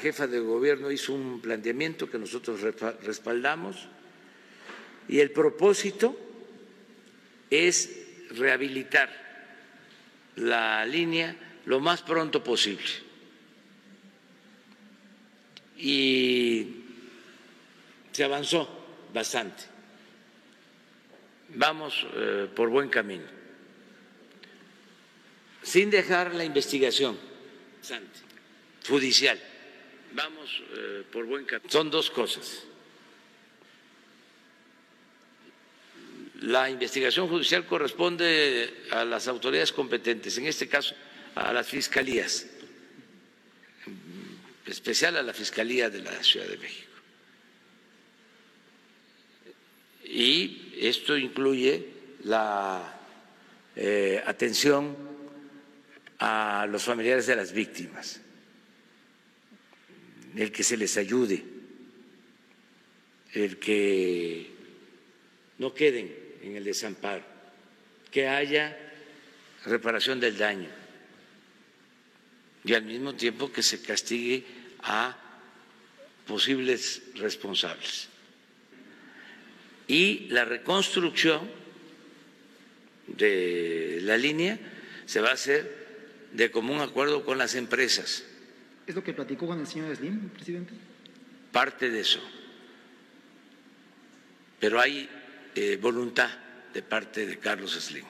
jefa de gobierno hizo un planteamiento que nosotros respaldamos y el propósito es rehabilitar la línea lo más pronto posible. Y se avanzó bastante. Vamos eh, por buen camino. Sin dejar la investigación judicial. Vamos eh, por buen camino. Son dos cosas. La investigación judicial corresponde a las autoridades competentes, en este caso a las fiscalías, en especial a la Fiscalía de la Ciudad de México. Y esto incluye la eh, atención a los familiares de las víctimas, el que se les ayude, el que no queden en el desamparo, que haya reparación del daño y al mismo tiempo que se castigue a posibles responsables. Y la reconstrucción de la línea se va a hacer de común acuerdo con las empresas. ¿Es lo que platicó con el señor Slim, presidente? Parte de eso. Pero hay eh, voluntad de parte de Carlos Slim.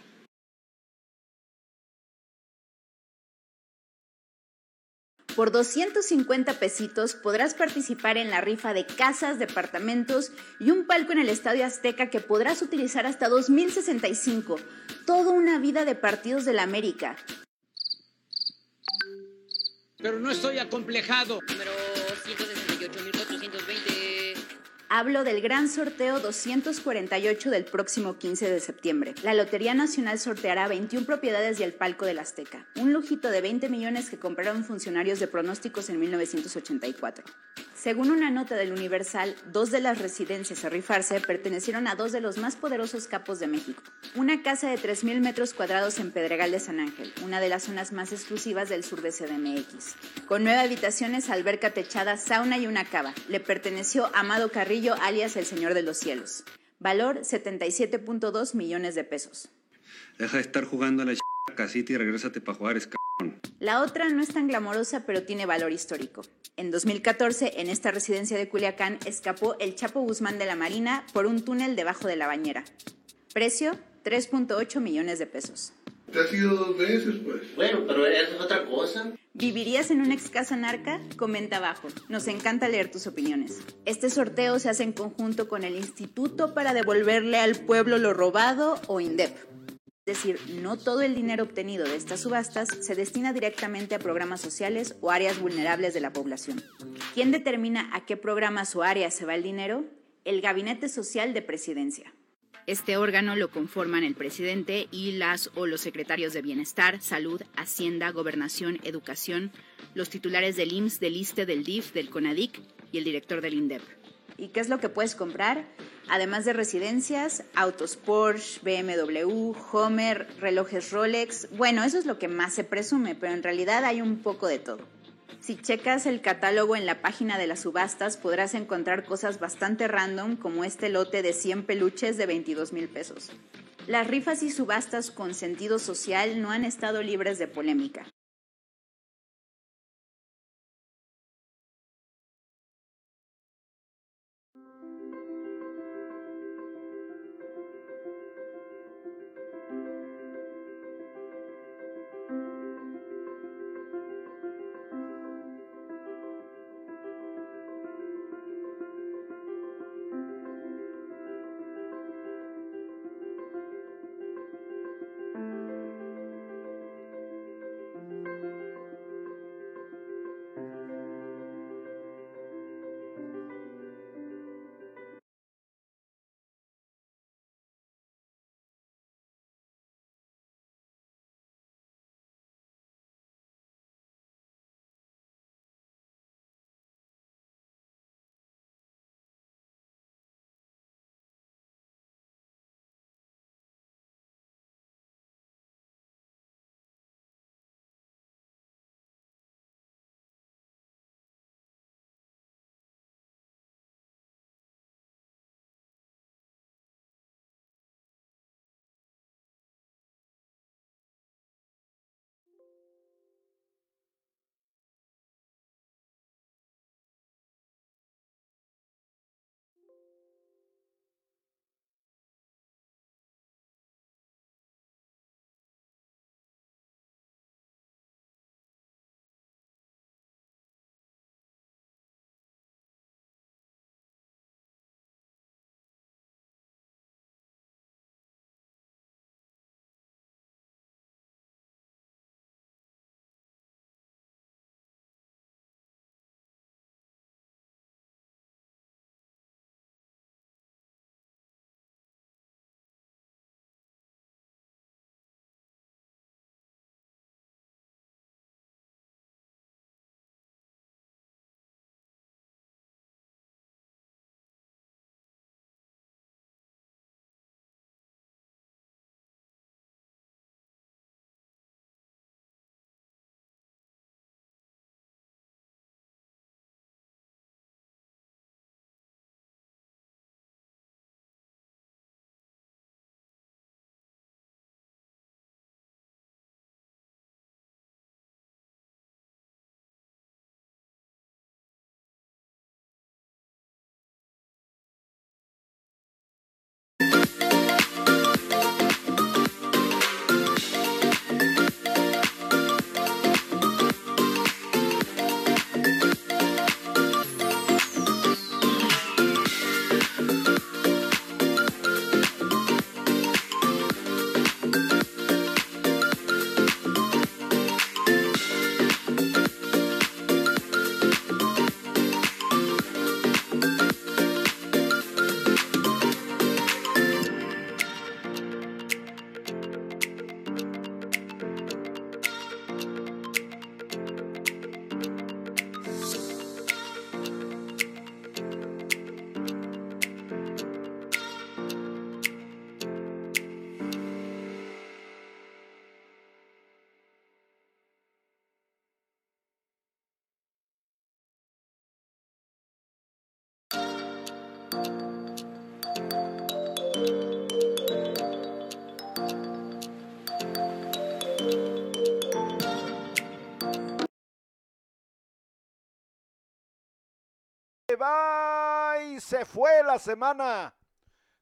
Por 250 pesitos podrás participar en la rifa de casas, departamentos y un palco en el Estadio Azteca que podrás utilizar hasta 2065. Toda una vida de partidos de la América. Pero no estoy acomplejado. Número 168.420. Hablo del gran sorteo 248 del próximo 15 de septiembre. La Lotería Nacional sorteará 21 propiedades y el Palco del Azteca, un lujito de 20 millones que compraron funcionarios de pronósticos en 1984. Según una nota del Universal, dos de las residencias a rifarse pertenecieron a dos de los más poderosos capos de México. Una casa de 3.000 metros cuadrados en Pedregal de San Ángel, una de las zonas más exclusivas del sur de CDMX. Con nueve habitaciones, alberca techada, sauna y una cava. Le perteneció Amado Carrillo, alias el Señor de los Cielos. Valor 77.2 millones de pesos. Deja de estar jugando a la casita y regrésate para jugar, La otra no es tan glamorosa, pero tiene valor histórico. En 2014, en esta residencia de Culiacán, escapó el Chapo Guzmán de la Marina por un túnel debajo de la bañera. Precio, 3.8 millones de pesos. Te ha sido dos veces, pues. Bueno, pero es otra cosa. ¿Vivirías en una ex casa narca? Comenta abajo. Nos encanta leer tus opiniones. Este sorteo se hace en conjunto con el Instituto para devolverle al pueblo lo robado o INDEP. Es decir, no todo el dinero obtenido de estas subastas se destina directamente a programas sociales o áreas vulnerables de la población. ¿Quién determina a qué programas o áreas se va el dinero? El Gabinete Social de Presidencia. Este órgano lo conforman el presidente y las o los secretarios de Bienestar, Salud, Hacienda, Gobernación, Educación, los titulares del IMSS, del ISTE, del DIF, del CONADIC y el director del INDEP. ¿Y qué es lo que puedes comprar? Además de residencias, autos Porsche, BMW, Homer, relojes Rolex. Bueno, eso es lo que más se presume, pero en realidad hay un poco de todo. Si checas el catálogo en la página de las subastas, podrás encontrar cosas bastante random como este lote de 100 peluches de 22 mil pesos. Las rifas y subastas con sentido social no han estado libres de polémica. Bye, se fue la semana.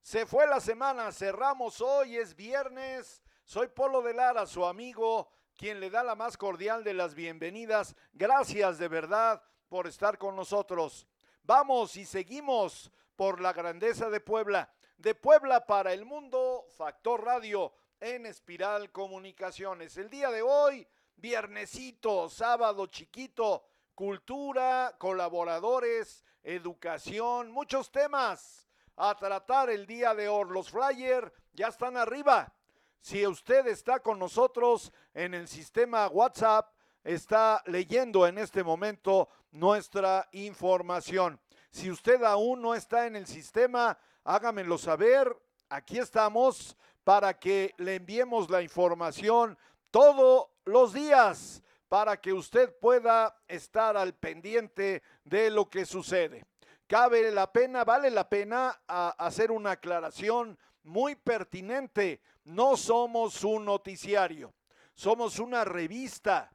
Se fue la semana, cerramos hoy, es viernes. Soy Polo de Lara, su amigo, quien le da la más cordial de las bienvenidas. Gracias de verdad por estar con nosotros. Vamos y seguimos por la grandeza de Puebla. De Puebla para el mundo, Factor Radio en Espiral Comunicaciones. El día de hoy, viernesito, sábado chiquito, cultura, colaboradores, educación, muchos temas a tratar el día de hoy. Los Flyers ya están arriba. Si usted está con nosotros en el sistema WhatsApp, está leyendo en este momento nuestra información. Si usted aún no está en el sistema, hágamelo saber. Aquí estamos para que le enviemos la información todos los días para que usted pueda estar al pendiente de lo que sucede. Cabe la pena, vale la pena hacer una aclaración muy pertinente. No somos un noticiario, somos una revista,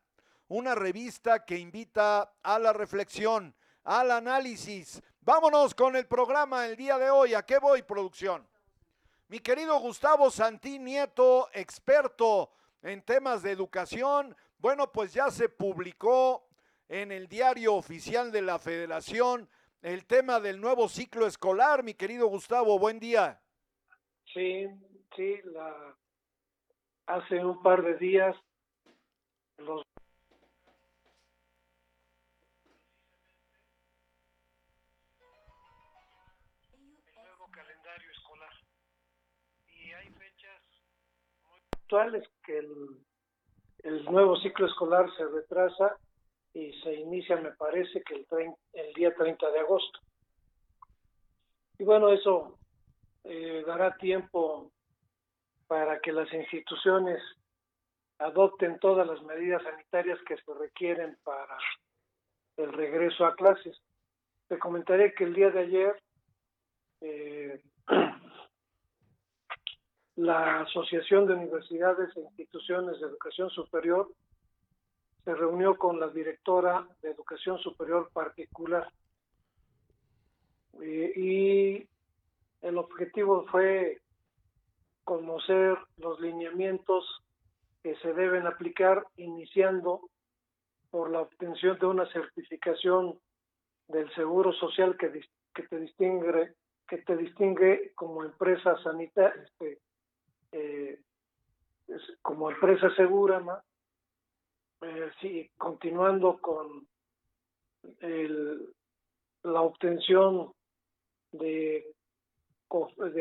una revista que invita a la reflexión, al análisis. Vámonos con el programa el día de hoy. ¿A qué voy, producción? Mi querido Gustavo Santín Nieto, experto en temas de educación, bueno, pues ya se publicó en el diario oficial de la Federación el tema del nuevo ciclo escolar, mi querido Gustavo, buen día. Sí, sí, la, hace un par de días los el nuevo calendario escolar y hay fechas muy actuales que el, el nuevo ciclo escolar se retrasa y se inicia, me parece, que el, el día 30 de agosto. Y bueno, eso eh, dará tiempo para que las instituciones adopten todas las medidas sanitarias que se requieren para el regreso a clases. Te comentaré que el día de ayer eh, la Asociación de Universidades e Instituciones de Educación Superior se reunió con la directora de Educación Superior Particular. Eh, y el objetivo fue conocer los lineamientos que se deben aplicar iniciando por la obtención de una certificación del seguro social que, que te distingue que te distingue como empresa sanitaria este, eh, como empresa segura eh, continuando con la obtención de,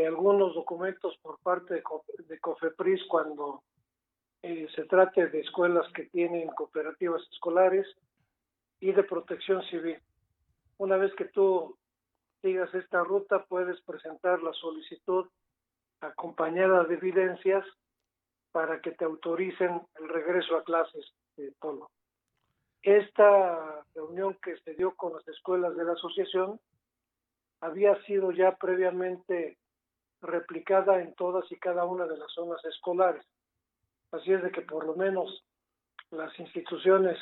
algunos documentos por parte de, de COFEPRIS cuando eh, se trate de escuelas que tienen cooperativas escolares y de protección civil. Una vez que tú sigas esta ruta, puedes presentar la solicitud acompañada de evidencias para que te autoricen el regreso a clases de Polo. Esta reunión que se dio con las escuelas de la asociación había sido ya previamente replicada en todas y cada una de las zonas escolares. Así es de que por lo menos las instituciones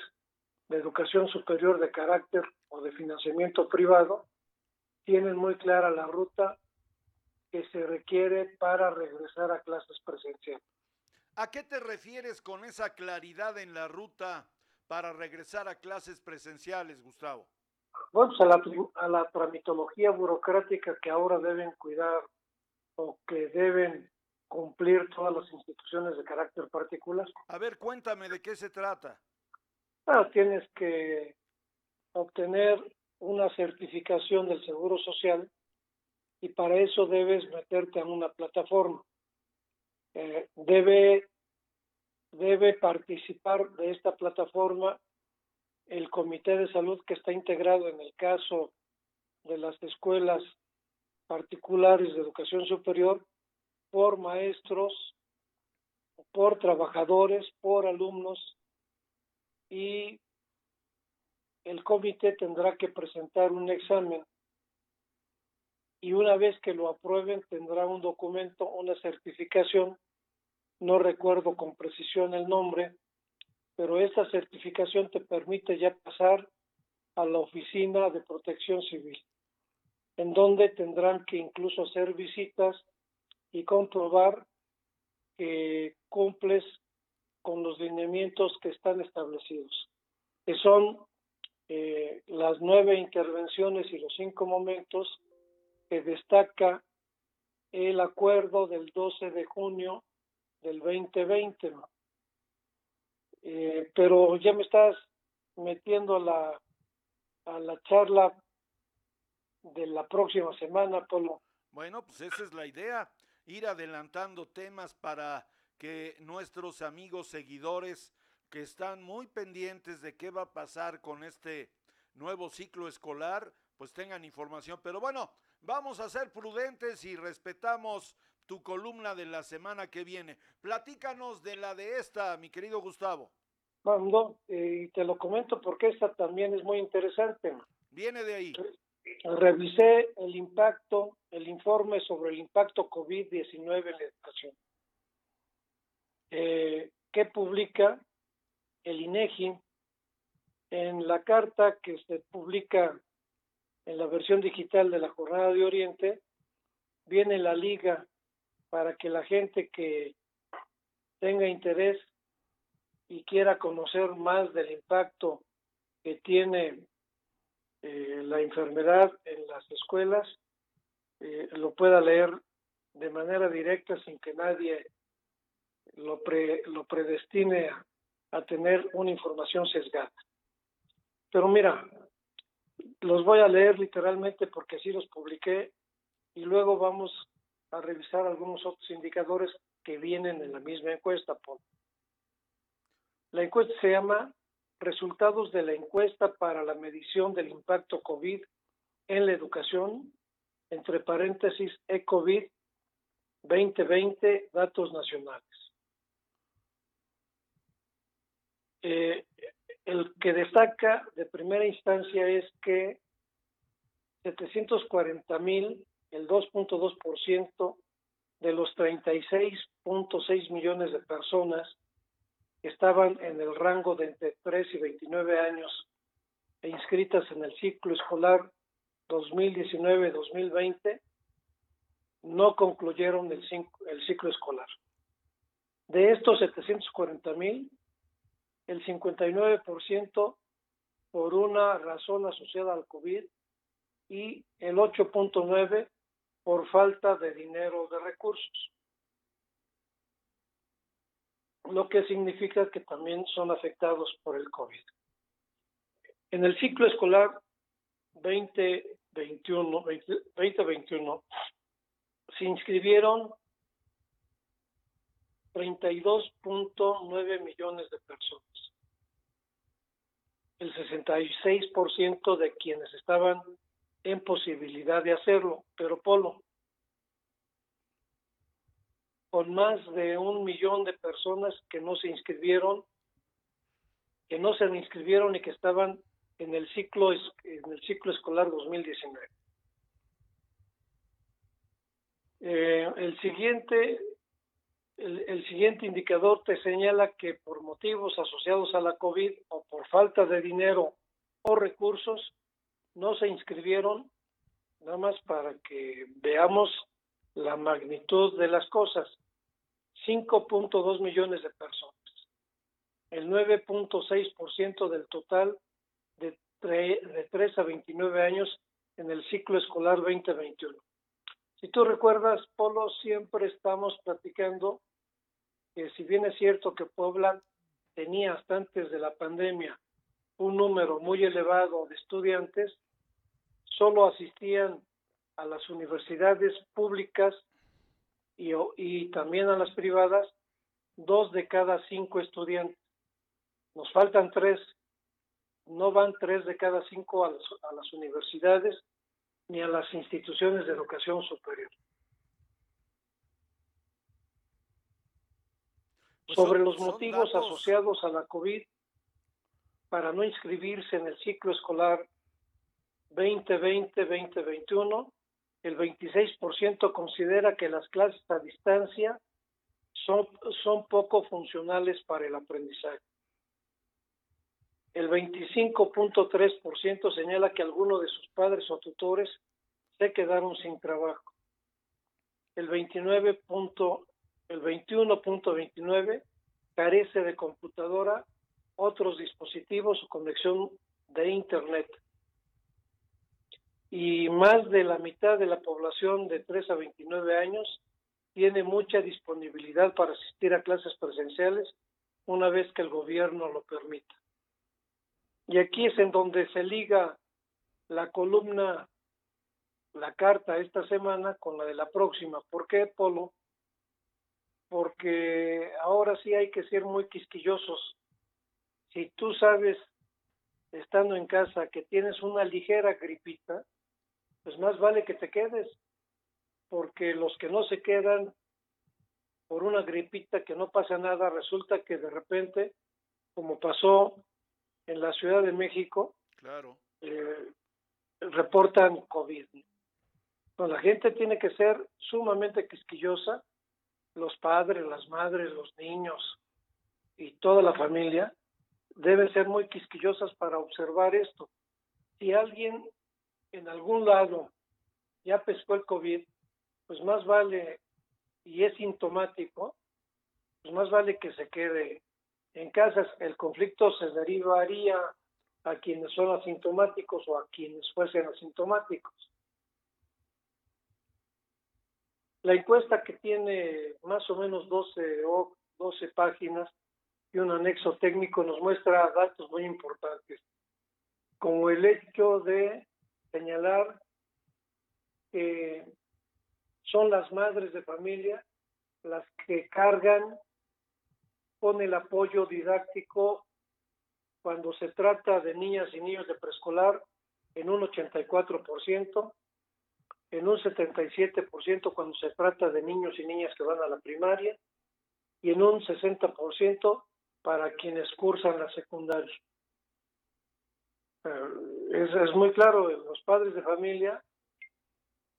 de educación superior de carácter o de financiamiento privado tienen muy clara la ruta que se requiere para regresar a clases presenciales. ¿A qué te refieres con esa claridad en la ruta para regresar a clases presenciales, Gustavo? Bueno, pues a la, a la tramitología burocrática que ahora deben cuidar o que deben cumplir todas las instituciones de carácter particular. A ver, cuéntame de qué se trata. Ah, tienes que obtener una certificación del Seguro Social y para eso debes meterte en una plataforma. Eh, debe, debe participar de esta plataforma el Comité de Salud que está integrado en el caso de las escuelas particulares de educación superior por maestros, por trabajadores, por alumnos y el comité tendrá que presentar un examen y una vez que lo aprueben tendrá un documento, una certificación, no recuerdo con precisión el nombre, pero esta certificación te permite ya pasar a la oficina de protección civil, en donde tendrán que incluso hacer visitas y comprobar que cumples con los lineamientos que están establecidos, que son eh, las nueve intervenciones y los cinco momentos que destaca el acuerdo del 12 de junio del 2020. Eh, pero ya me estás metiendo a la, a la charla de la próxima semana, Polo. Bueno, pues esa es la idea, ir adelantando temas para que nuestros amigos seguidores que están muy pendientes de qué va a pasar con este nuevo ciclo escolar, pues tengan información. Pero bueno, Vamos a ser prudentes y respetamos tu columna de la semana que viene. Platícanos de la de esta, mi querido Gustavo. Bueno, y te lo comento porque esta también es muy interesante. Viene de ahí. Revisé el impacto, el informe sobre el impacto COVID-19 en la educación, eh, que publica el INEGI en la carta que se publica en la versión digital de la Jornada de Oriente, viene la liga para que la gente que tenga interés y quiera conocer más del impacto que tiene eh, la enfermedad en las escuelas, eh, lo pueda leer de manera directa sin que nadie lo, lo predestine a, a tener una información sesgada. Pero mira, los voy a leer literalmente porque así los publiqué y luego vamos a revisar algunos otros indicadores que vienen en la misma encuesta. La encuesta se llama Resultados de la encuesta para la medición del impacto COVID en la educación, entre paréntesis, ECOVID 2020, datos nacionales. Eh, el que destaca de primera instancia es que 740 mil, el 2.2% de los 36.6 millones de personas que estaban en el rango de entre 3 y 29 años e inscritas en el ciclo escolar 2019-2020 no concluyeron el, el ciclo escolar. De estos 740 mil, el 59% por una razón asociada al COVID y el 8.9% por falta de dinero de recursos. Lo que significa que también son afectados por el COVID. En el ciclo escolar 2021, 2021 se inscribieron 32.9 millones de personas el 66% de quienes estaban en posibilidad de hacerlo, pero Polo, con más de un millón de personas que no se inscribieron, que no se inscribieron y que estaban en el ciclo en el ciclo escolar 2019. Eh, el siguiente el, siguiente indicador te señala que por motivos asociados a la COVID o por falta de dinero o recursos no se inscribieron, nada más para que veamos la magnitud de las cosas. 5.2 millones de personas, el 9.6% del total de, de 3 a 29 años en el ciclo escolar 2021. Si tú recuerdas, Polo, siempre estamos platicando que si bien es cierto que Puebla tenía hasta antes de la pandemia un número muy elevado de estudiantes, solo asistían a las universidades públicas y, también a las privadas dos de cada cinco estudiantes. Nos faltan tres, no van tres de cada cinco a las universidades ni a las instituciones de educación superior. Sobre los motivos asociados a la COVID para no inscribirse en el ciclo escolar 2020-2021, el 26% considera que las clases a distancia son, son poco funcionales para el aprendizaje. El 25.3% señala que alguno de sus padres o tutores se quedaron sin trabajo. El 29. El 21.29 carece de computadora, otros dispositivos o conexión de internet. Y más de la mitad de la población de 3 a 29 años tiene mucha disponibilidad para asistir a clases presenciales una vez que el gobierno lo permita. Y aquí es en donde se liga la columna, la carta esta semana con la de la próxima. ¿Por qué, Polo? Porque ahora sí hay que ser muy quisquillosos. Si tú sabes, estando en casa, que tienes una ligera gripita, pues más vale que te quedes, porque los que no se quedan por una gripita que no pasa nada, resulta que de repente, como pasó en la Ciudad de México, claro. Eh, reportan COVID. la gente tiene que ser sumamente quisquillosa, los padres, las madres, los niños y toda la familia deben ser muy quisquillosas para observar esto. Si alguien en algún lado ya pescó el COVID, pues más vale, y es sintomático, pues más vale que se quede en casa. El conflicto se derivaría a quienes son asintomáticos o a quienes fuesen asintomáticos. La encuesta que tiene más o menos 12 o 12 páginas y un anexo técnico nos muestra datos muy importantes, como el hecho de señalar que son las madres de familia las que cargan con el apoyo didáctico cuando se trata de niñas y niños de preescolar en un 84%, en un 77% cuando se trata de niños y niñas que van a la primaria y en un 60% para quienes cursan la secundaria. Eh, es, es muy claro, los padres de familia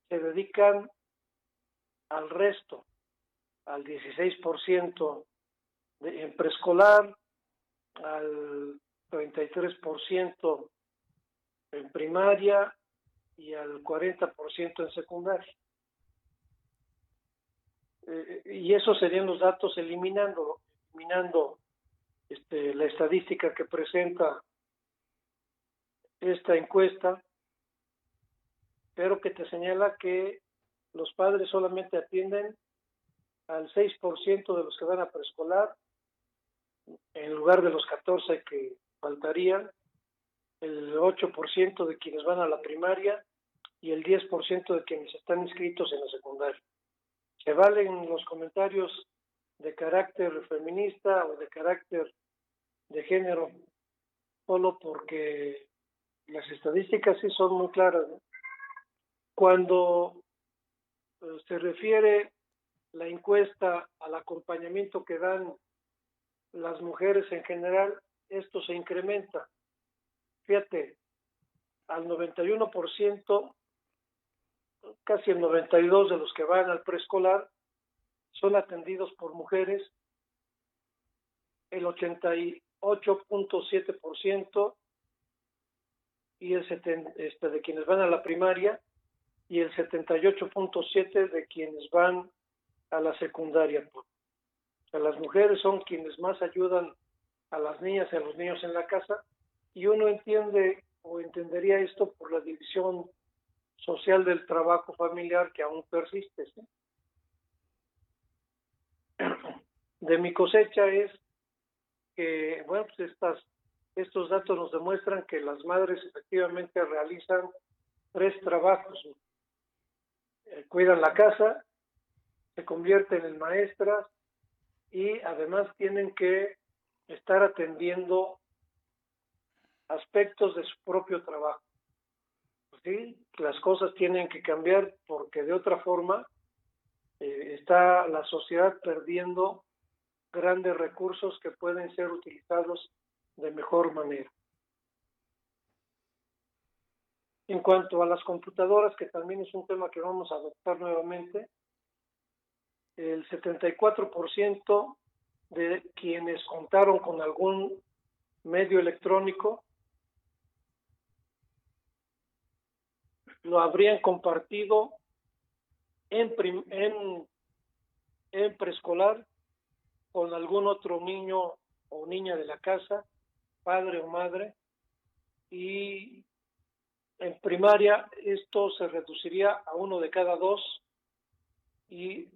se dedican al resto, al 16% de, en preescolar, al 33% en primaria y al 40% en secundaria. Eh, y esos serían los datos eliminando, eliminando este, la estadística que presenta esta encuesta, pero que te señala que los padres solamente atienden al 6% de los que van a preescolar, en lugar de los 14 que faltarían, el 8% de quienes van a la primaria y el 10% de quienes están inscritos en la secundaria. Se valen los comentarios de carácter feminista o de carácter de género, solo porque las estadísticas sí son muy claras. Cuando eh, se refiere la encuesta al acompañamiento que dan las mujeres en general, esto se incrementa. Fíjate, al 91%, casi el 92% de los que van al preescolar son atendidos por mujeres, el 88.7% y el este, de quienes van a la primaria y el 78.7 de quienes van a la secundaria. O sea, las mujeres son quienes más ayudan a las niñas y a los niños en la casa y uno entiende o entendería esto por la división social del trabajo familiar que aún persiste. De mi cosecha es que, bueno, pues estas estos datos nos demuestran que las madres efectivamente realizan tres trabajos. Eh, cuidan la casa, se convierten en maestras y además tienen que estar atendiendo aspectos de su propio trabajo. ¿Sí? Las cosas tienen que cambiar porque de otra forma eh, está la sociedad perdiendo grandes recursos que pueden ser utilizados de mejor manera. En cuanto a las computadoras, que también es un tema que vamos a adoptar nuevamente, el 74% de quienes contaron con algún medio electrónico lo habrían compartido en, preescolar con algún otro niño o niña de la casa, padre o madre, y en primaria esto se reduciría a uno de cada dos y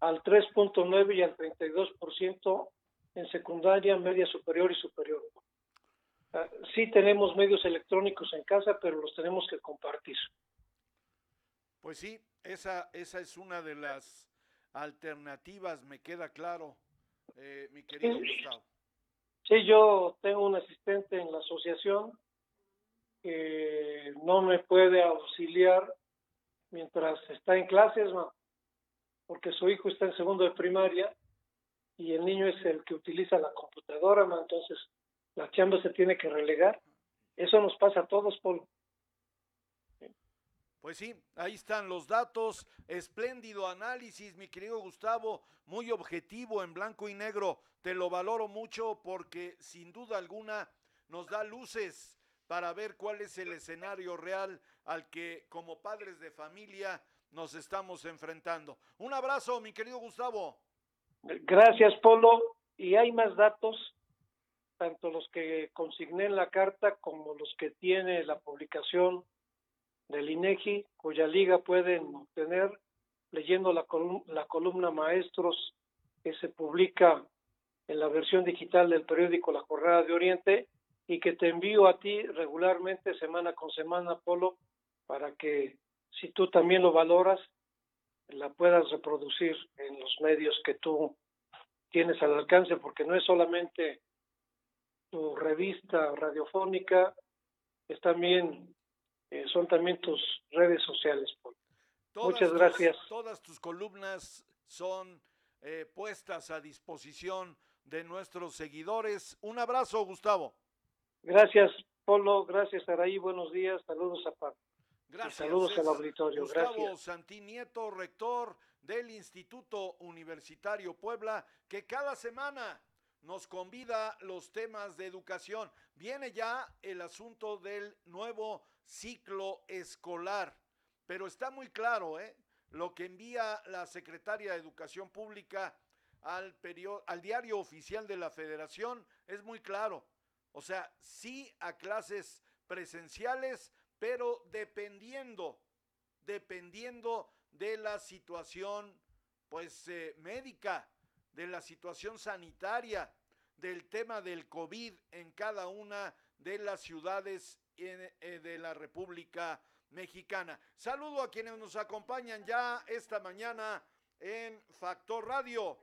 al 3.9 y al 32% en secundaria, media superior y superior. Ah, sí tenemos medios electrónicos en casa, pero los tenemos que compartir. Pues sí, esa, esa es una de las alternativas, me queda claro, eh, mi querido Gustavo. Sí, yo tengo un asistente en la asociación que no me puede auxiliar mientras está en clases, porque su hijo está en segundo de primaria y el niño es el que utiliza la computadora, entonces la chamba se tiene que relegar. Eso nos pasa a todos, Paul. Pues sí, ahí están los datos, espléndido análisis, mi querido Gustavo, muy objetivo en blanco y negro, te lo valoro mucho porque sin duda alguna nos da luces para ver cuál es el escenario real al que como padres de familia nos estamos enfrentando. Un abrazo, mi querido Gustavo. Gracias, Polo. Y hay más datos, tanto los que consigné en la carta como los que tiene la publicación del INEGI, cuya liga pueden obtener leyendo la, la columna Maestros que se publica en la versión digital del periódico La Jornada de Oriente y que te envío a ti regularmente, semana con semana, Polo, para que si tú también lo valoras, la puedas reproducir en los medios que tú tienes al alcance, porque no es solamente tu revista radiofónica, es también eh, son también tus redes sociales. Muchas gracias. todas tus columnas son eh, puestas a disposición de nuestros seguidores. Un abrazo, Gustavo. Gracias, Polo. Gracias, Araí. Buenos días. Saludos a Pablo. Gracias. saludos al auditorio. Gustavo Gracias. Santinieto, rector del Instituto Universitario Puebla, que cada semana nos convida los temas de educación. Viene ya el asunto del nuevo ciclo escolar, pero está muy claro, ¿eh? Lo que envía la secretaria de Educación Pública al, al diario oficial de la Federación es muy claro o sea, sí a clases presenciales, pero dependiendo, dependiendo de la situación, pues, eh, médica, de la situación sanitaria, del tema del COVID en cada una de las ciudades eh, de la República Mexicana. Saludo a quienes nos acompañan ya esta mañana en Factor Radio,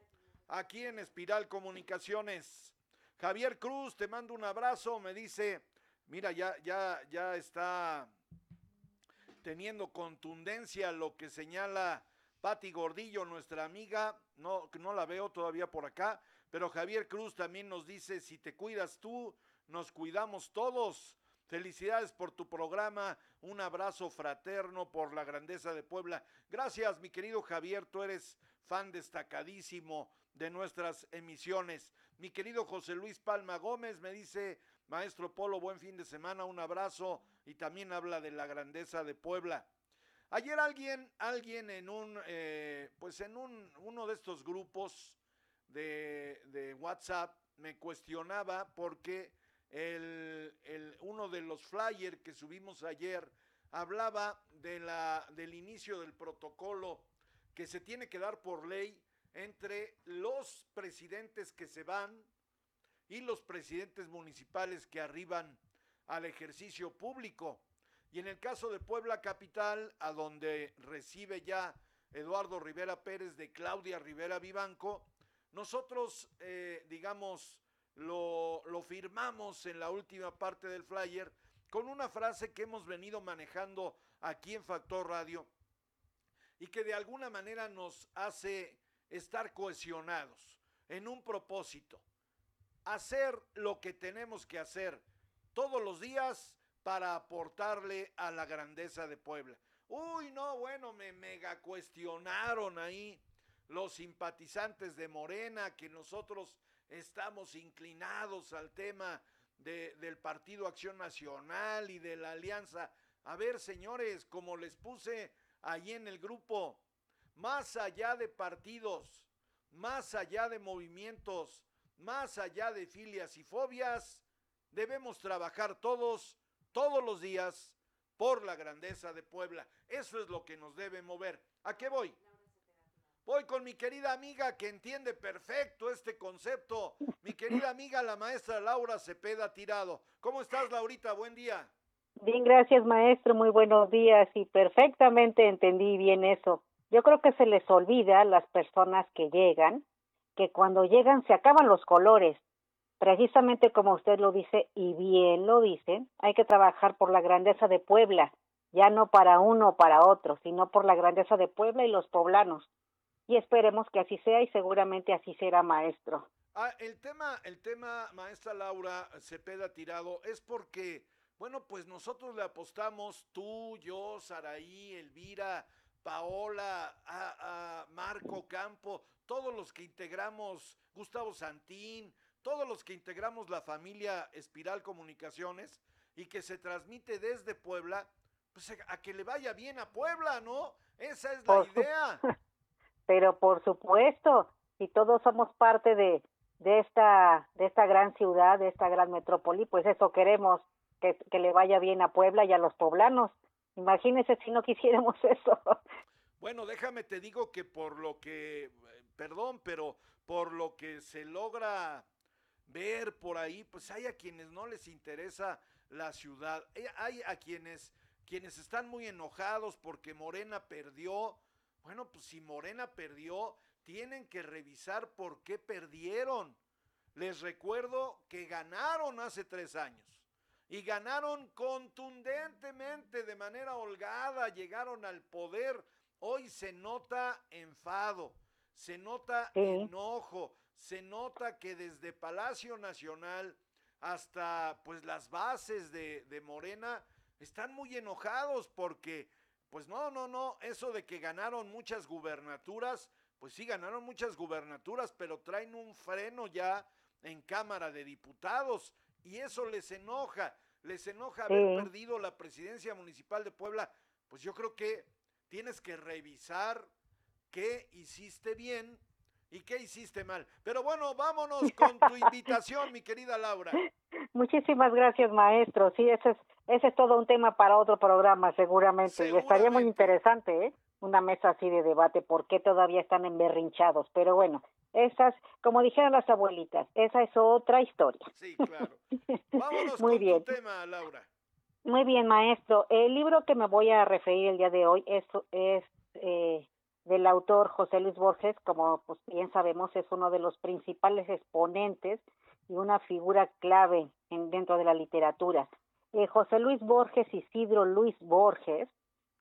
aquí en Espiral Comunicaciones. Javier Cruz, te mando un abrazo, me dice, mira, ya, ya, ya está teniendo contundencia lo que señala Patti Gordillo, nuestra amiga, no, no la veo todavía por acá, pero Javier Cruz también nos dice, si te cuidas tú, nos cuidamos todos. Felicidades por tu programa, un abrazo fraterno por la grandeza de Puebla. Gracias, mi querido Javier, tú eres fan destacadísimo de nuestras emisiones. Mi querido José Luis Palma Gómez me dice, maestro Polo, buen fin de semana, un abrazo y también habla de la grandeza de Puebla. Ayer alguien, alguien en un, eh, pues en un, uno de estos grupos de, de WhatsApp me cuestionaba porque el, el, uno de los flyers que subimos ayer hablaba de la, del inicio del protocolo que se tiene que dar por ley entre los presidentes que se van y los presidentes municipales que arriban al ejercicio público. Y en el caso de Puebla Capital, a donde recibe ya Eduardo Rivera Pérez de Claudia Rivera Vivanco, nosotros, eh, digamos, lo, lo firmamos en la última parte del flyer con una frase que hemos venido manejando aquí en Factor Radio y que de alguna manera nos hace estar cohesionados en un propósito, hacer lo que tenemos que hacer todos los días para aportarle a la grandeza de Puebla. Uy, no, bueno, me mega cuestionaron ahí los simpatizantes de Morena, que nosotros estamos inclinados al tema de, del Partido Acción Nacional y de la Alianza. A ver, señores, como les puse ahí en el grupo, más allá de partidos, más allá de movimientos, más allá de filias y fobias, debemos trabajar todos, todos los días, por la grandeza de Puebla. Eso es lo que nos debe mover. ¿A qué voy? Voy con mi querida amiga que entiende perfecto este concepto, mi querida amiga la maestra Laura Cepeda Tirado. ¿Cómo estás, Laurita? Buen día. Bien, gracias, maestro. Muy buenos días y perfectamente entendí bien eso. Yo creo que se les olvida a las personas que llegan que cuando llegan se acaban los colores. Precisamente como usted lo dice y bien lo dice, hay que trabajar por la grandeza de Puebla, ya no para uno o para otro, sino por la grandeza de Puebla y los poblanos y esperemos que así sea y seguramente así será maestro. Ah, el tema, el tema, maestra Laura Cepeda Tirado, es porque, bueno, pues nosotros le apostamos, tú, yo, Saraí, Elvira, Paola, Marco Campo, todos los que integramos, Gustavo Santín, todos los que integramos la familia Espiral Comunicaciones y que se transmite desde Puebla, pues a que le vaya bien a Puebla, ¿no? Esa es la idea. pero por supuesto, si todos somos parte de, de esta de esta gran ciudad, de esta gran metrópoli, pues eso queremos que, que le vaya bien a Puebla y a los poblanos. Imagínese si no quisiéramos eso. Bueno, déjame te digo que por lo que, perdón, pero por lo que se logra ver por ahí, pues hay a quienes no les interesa la ciudad, eh, hay a quienes quienes están muy enojados porque Morena perdió bueno, pues si Morena perdió, tienen que revisar por qué perdieron. Les recuerdo que ganaron hace tres años y ganaron contundentemente, de manera holgada, llegaron al poder. Hoy se nota enfado, se nota enojo, se nota que desde Palacio Nacional hasta pues las bases de, de Morena están muy enojados porque pues no, no, no, eso de que ganaron muchas gubernaturas, pues sí ganaron muchas gubernaturas, pero traen un freno ya en Cámara de Diputados y eso les enoja, les enoja haber perdido la presidencia municipal de Puebla. Pues yo creo que tienes que revisar qué hiciste bien y qué hiciste mal. Pero bueno, vámonos con tu invitación, mi querida Laura. Muchísimas gracias, maestro. Sí, ese es ese es todo un tema para otro programa, seguramente. Y estaría muy interesante, ¿eh? Una mesa así de debate, por qué todavía están emberrinchados. Pero bueno, esas, como dijeron las abuelitas, esa es otra historia. Sí, claro. Vámonos muy con bien. tu tema, Laura. Muy bien, maestro. El libro que me voy a referir el día de hoy es, es eh, del autor José Luis Borges, como pues bien sabemos, es uno de los principales exponentes y una figura clave en, dentro de la literatura. Eh, José Luis Borges, Isidro Luis Borges,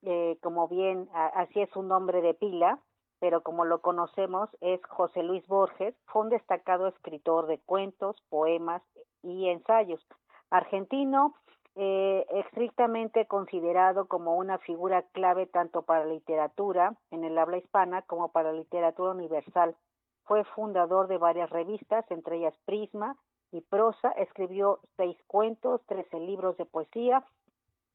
eh, como bien así es un nombre de pila, pero como lo conocemos es José Luis Borges, fue un destacado escritor de cuentos, poemas y ensayos. Argentino, eh, estrictamente considerado como una figura clave tanto para la literatura en el habla hispana como para la literatura universal. Fue fundador de varias revistas, entre ellas Prisma, y prosa, escribió seis cuentos, trece libros de poesía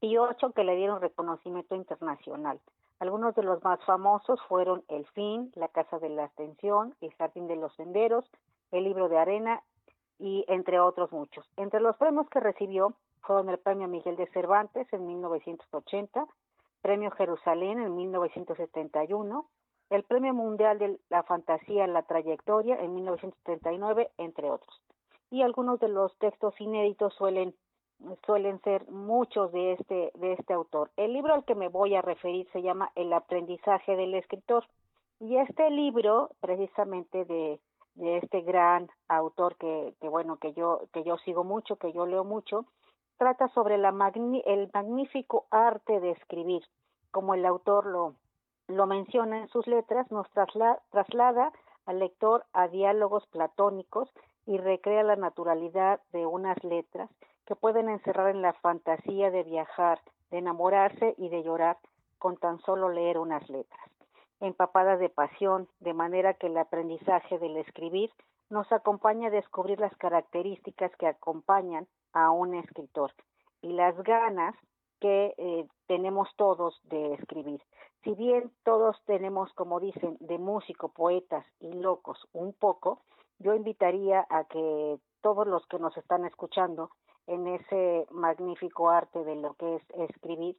y ocho que le dieron reconocimiento internacional. Algunos de los más famosos fueron El Fin, La Casa de la Ascensión, El Jardín de los Senderos, El Libro de Arena y entre otros muchos. Entre los premios que recibió fueron el Premio Miguel de Cervantes en 1980, Premio Jerusalén en 1971, el Premio Mundial de la Fantasía en la Trayectoria en 1939, entre otros y algunos de los textos inéditos suelen suelen ser muchos de este de este autor. El libro al que me voy a referir se llama El aprendizaje del escritor y este libro precisamente de de este gran autor que, que bueno que yo que yo sigo mucho, que yo leo mucho, trata sobre la el magnífico arte de escribir, como el autor lo lo menciona en sus letras, nos traslada al lector a diálogos platónicos y recrea la naturalidad de unas letras que pueden encerrar en la fantasía de viajar, de enamorarse y de llorar con tan solo leer unas letras, empapadas de pasión, de manera que el aprendizaje del escribir nos acompaña a descubrir las características que acompañan a un escritor y las ganas que eh, tenemos todos de escribir. Si bien todos tenemos, como dicen, de músico, poetas y locos un poco, yo invitaría a que todos los que nos están escuchando en ese magnífico arte de lo que es escribir,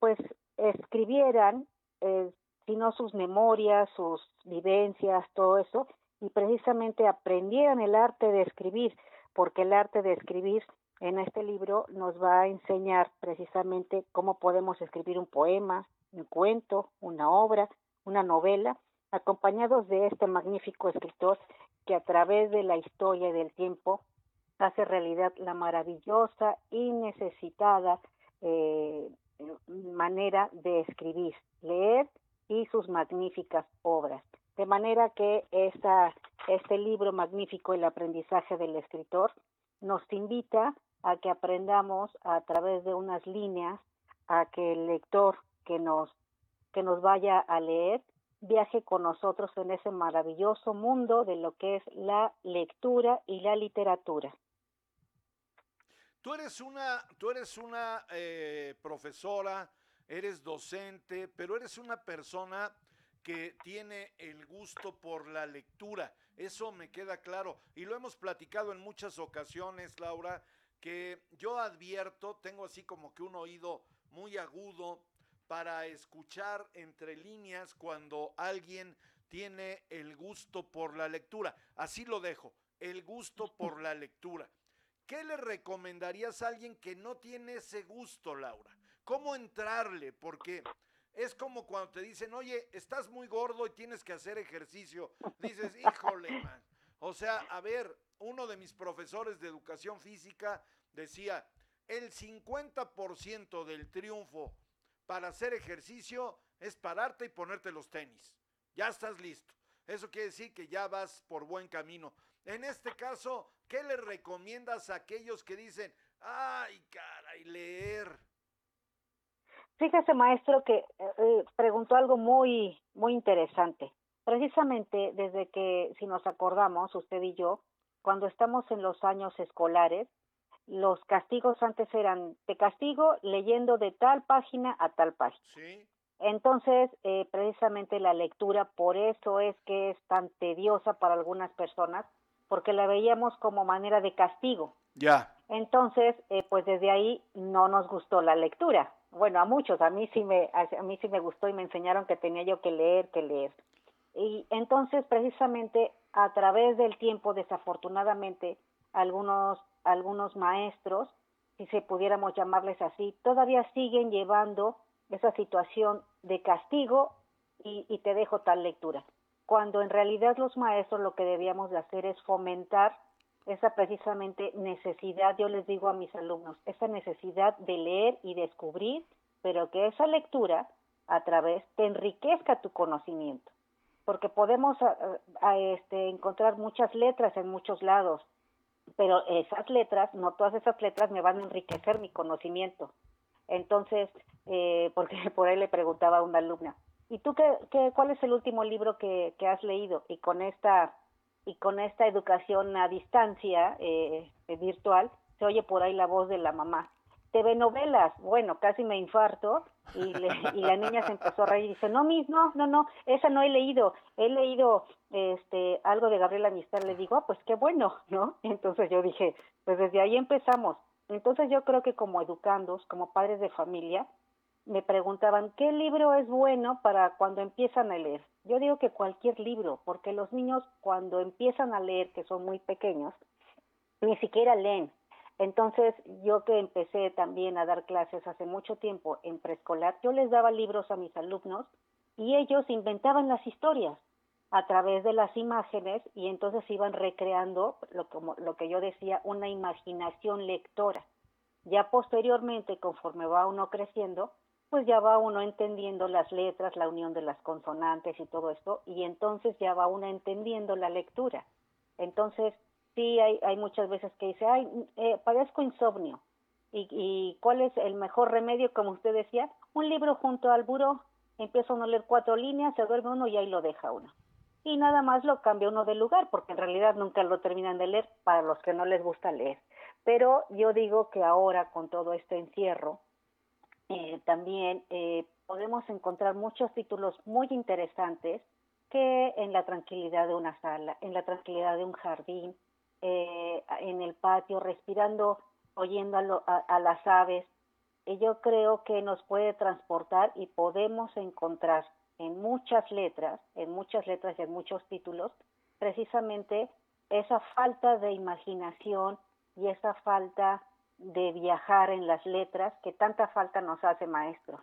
pues escribieran, eh, si no sus memorias, sus vivencias, todo eso, y precisamente aprendieran el arte de escribir, porque el arte de escribir en este libro nos va a enseñar precisamente cómo podemos escribir un poema, un cuento, una obra, una novela, acompañados de este magnífico escritor que a través de la historia y del tiempo hace realidad la maravillosa y necesitada eh, manera de escribir, leer y sus magníficas obras. De manera que esta, este libro magnífico, El aprendizaje del escritor, nos invita a que aprendamos a través de unas líneas, a que el lector que nos, que nos vaya a leer viaje con nosotros en ese maravilloso mundo de lo que es la lectura y la literatura. Tú eres una, tú eres una eh, profesora, eres docente, pero eres una persona que tiene el gusto por la lectura. Eso me queda claro. Y lo hemos platicado en muchas ocasiones, Laura, que yo advierto, tengo así como que un oído muy agudo para escuchar entre líneas cuando alguien tiene el gusto por la lectura. Así lo dejo, el gusto por la lectura. ¿Qué le recomendarías a alguien que no tiene ese gusto, Laura? ¿Cómo entrarle? Porque es como cuando te dicen, oye, estás muy gordo y tienes que hacer ejercicio. Dices, híjole, man. O sea, a ver, uno de mis profesores de educación física decía, el 50% del triunfo para hacer ejercicio es pararte y ponerte los tenis. Ya estás listo. Eso quiere decir que ya vas por buen camino. En este caso, ¿qué le recomiendas a aquellos que dicen, ay, caray, leer? Fíjese, maestro, que eh, preguntó algo muy, muy interesante. Precisamente desde que, si nos acordamos, usted y yo, cuando estamos en los años escolares, los castigos antes eran, te castigo leyendo de tal página a tal página. Sí. Entonces, eh, precisamente la lectura, por eso es que es tan tediosa para algunas personas, porque la veíamos como manera de castigo. Ya. Entonces, eh, pues desde ahí no nos gustó la lectura. Bueno, a muchos, a mí sí me, a mí sí me gustó y me enseñaron que tenía yo que leer, que leer. Y entonces, precisamente, a través del tiempo, desafortunadamente, algunos, algunos maestros, si se pudiéramos llamarles así, todavía siguen llevando esa situación de castigo y, y te dejo tal lectura. Cuando en realidad los maestros lo que debíamos de hacer es fomentar esa precisamente necesidad, yo les digo a mis alumnos, esa necesidad de leer y descubrir, pero que esa lectura a través te enriquezca tu conocimiento, porque podemos a, este, encontrar muchas letras en muchos lados, pero esas letras, no todas esas letras me van a enriquecer mi conocimiento. Entonces, eh, porque por ahí le preguntaba a una alumna, ¿y tú qué, qué, cuál es el último libro que, que has leído? Y con esta y con esta educación a distancia eh, virtual, se oye por ahí la voz de la mamá. TV novelas, bueno, casi me infarto y, le, y la niña se empezó a reír y dice, no, mis, no, no, no, esa no he leído, he leído este algo de Gabriela Mistral, le digo, ah, pues qué bueno, ¿no? Entonces yo dije, pues desde ahí empezamos. Entonces yo creo que como educandos, como padres de familia, me preguntaban, ¿qué libro es bueno para cuando empiezan a leer? Yo digo que cualquier libro, porque los niños cuando empiezan a leer, que son muy pequeños, ni siquiera leen. Entonces, yo que empecé también a dar clases hace mucho tiempo en preescolar, yo les daba libros a mis alumnos y ellos inventaban las historias a través de las imágenes y entonces iban recreando lo, como, lo que yo decía, una imaginación lectora. Ya posteriormente, conforme va uno creciendo, pues ya va uno entendiendo las letras, la unión de las consonantes y todo esto, y entonces ya va uno entendiendo la lectura. Entonces, sí hay, hay muchas veces que dice, ay, eh, padezco insomnio. ¿Y, ¿Y cuál es el mejor remedio, como usted decía? Un libro junto al buró. Empieza uno a leer cuatro líneas, se duerme uno y ahí lo deja uno. Y nada más lo cambia uno de lugar, porque en realidad nunca lo terminan de leer para los que no les gusta leer. Pero yo digo que ahora, con todo este encierro, eh, también eh, podemos encontrar muchos títulos muy interesantes que en la tranquilidad de una sala, en la tranquilidad de un jardín, eh, en el patio, respirando, oyendo a, a las aves. Y yo creo que nos puede transportar y podemos encontrar en muchas letras, en muchas letras y en muchos títulos, precisamente esa falta de imaginación y esa falta de viajar en las letras que tanta falta nos hace maestro.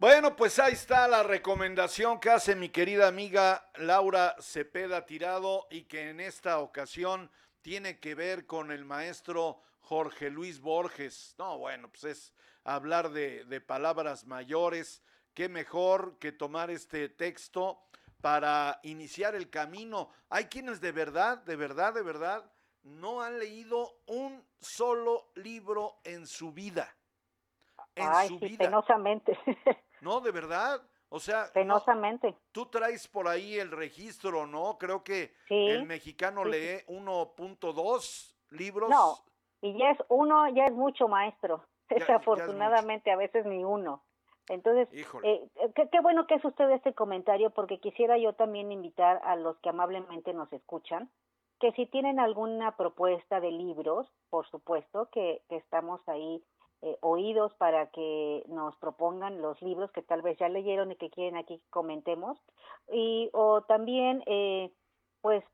Bueno, pues ahí está la recomendación que hace mi querida amiga Laura Cepeda Tirado y que en esta ocasión tiene que ver con el maestro Jorge Luis Borges. No, bueno, pues es hablar de, de palabras mayores. Qué mejor que tomar este texto para iniciar el camino. Hay quienes de verdad, de verdad, de verdad, no han leído un solo libro en su vida. En Ay, su sí, vida. Penosamente. No, de verdad. O sea, penosamente. No, tú traes por ahí el registro, ¿no? Creo que sí, el mexicano sí. lee 1.2 libros. No, y ya es uno, ya es mucho maestro. Ya, Desafortunadamente, a veces ni uno. Entonces, eh, qué, qué, bueno que es usted este comentario, porque quisiera yo también invitar a los que amablemente nos escuchan, que si tienen alguna propuesta de libros, por supuesto que, que estamos ahí eh, oídos para que nos propongan los libros que tal vez ya leyeron y que quieren aquí comentemos. Y o también eh, pues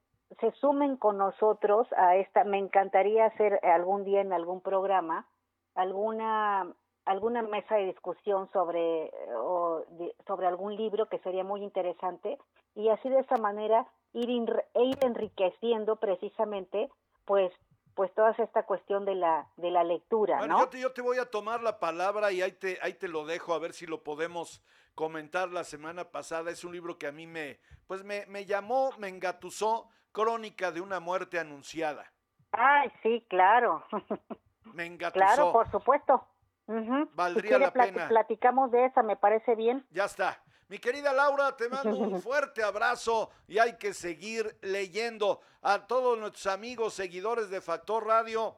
se sumen con nosotros a esta me encantaría hacer algún día en algún programa alguna alguna mesa de discusión sobre o sobre algún libro que sería muy interesante y así de esa manera ir, e ir enriqueciendo precisamente pues pues toda esta cuestión de la de la lectura, bueno, ¿no? Yo te, yo te voy a tomar la palabra y ahí te ahí te lo dejo a ver si lo podemos comentar la semana pasada. Es un libro que a mí me pues me, me llamó, me engatusó, Crónica de una muerte anunciada. Ay, sí, claro. Me engatusó. Claro, por supuesto. Uh -huh. Valdría si la pena. Platicamos de esa, me parece bien. Ya está. Mi querida Laura, te mando un fuerte abrazo y hay que seguir leyendo. A todos nuestros amigos, seguidores de Factor Radio,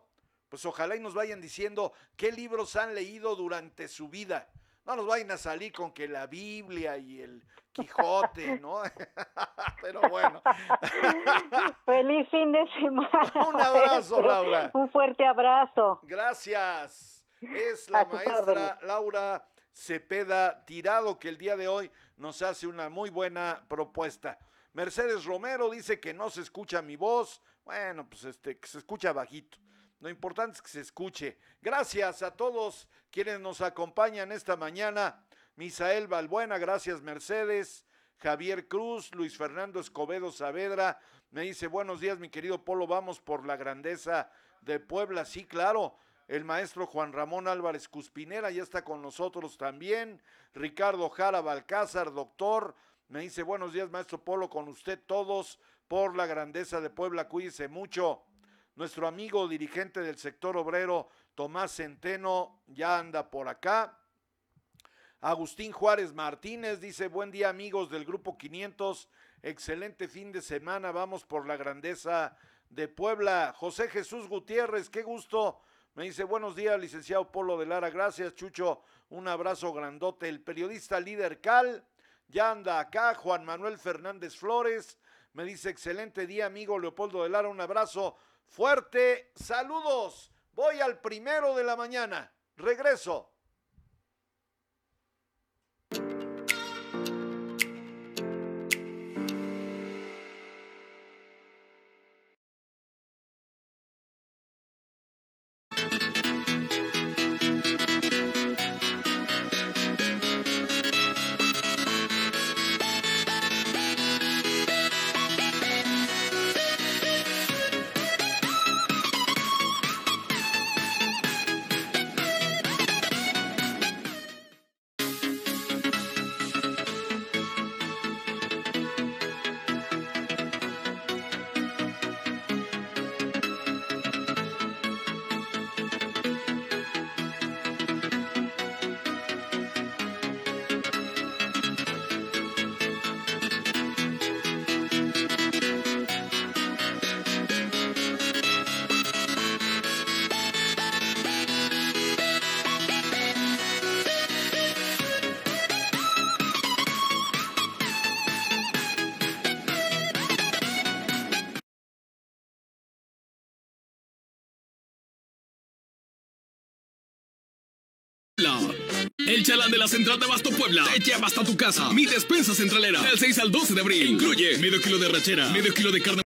pues ojalá y nos vayan diciendo qué libros han leído durante su vida. No nos vayan a salir con que la Biblia y el Quijote, ¿no? Pero bueno. Feliz fin de semana. Un abrazo, Laura. Un fuerte abrazo. Gracias. Es la maestra Laura Cepeda Tirado, que el día de hoy nos hace una muy buena propuesta. Mercedes Romero dice que no se escucha mi voz. Bueno, pues este, que se escucha bajito. Lo importante es que se escuche. Gracias a todos quienes nos acompañan esta mañana. Misael Balbuena, gracias Mercedes. Javier Cruz, Luis Fernando Escobedo Saavedra, me dice, buenos días mi querido Polo, vamos por la grandeza de Puebla. Sí, claro, el maestro Juan Ramón Álvarez Cuspinera ya está con nosotros también. Ricardo Jara Balcázar, doctor, me dice buenos días maestro Polo, con usted todos por la grandeza de Puebla, cuídese mucho. Nuestro amigo dirigente del sector obrero, Tomás Centeno, ya anda por acá. Agustín Juárez Martínez dice, buen día amigos del Grupo 500, excelente fin de semana, vamos por la grandeza de Puebla. José Jesús Gutiérrez, qué gusto me dice, buenos días, licenciado Polo de Lara. Gracias, Chucho. Un abrazo grandote. El periodista líder Cal ya anda acá. Juan Manuel Fernández Flores me dice, excelente día, amigo Leopoldo de Lara. Un abrazo fuerte. Saludos. Voy al primero de la mañana. Regreso. El chalán de la central de Abasto Puebla te lleva hasta tu casa. Mi despensa centralera. Del 6 al 12 de abril. Incluye medio kilo de rachera, medio kilo de carne.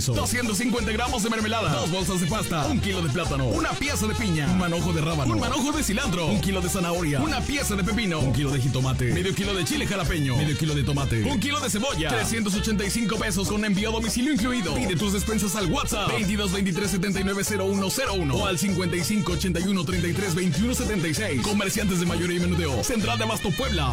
Chorizo, 250 gramos de mermelada, dos bolsas de pasta, un kilo de plátano, una pieza de piña, un manojo de rábano, un manojo de cilantro, un kilo de zanahoria, una pieza de pepino, un kilo de jitomate, medio kilo de chile jalapeño, medio kilo de tomate, un kilo de cebolla, 385 pesos con envío a domicilio incluido. Pide tus despensas al WhatsApp 22 23 79 0101 o al 55 81 33 21 76. Comerciantes de mayoría y menudeo. Central de Abasto Puebla.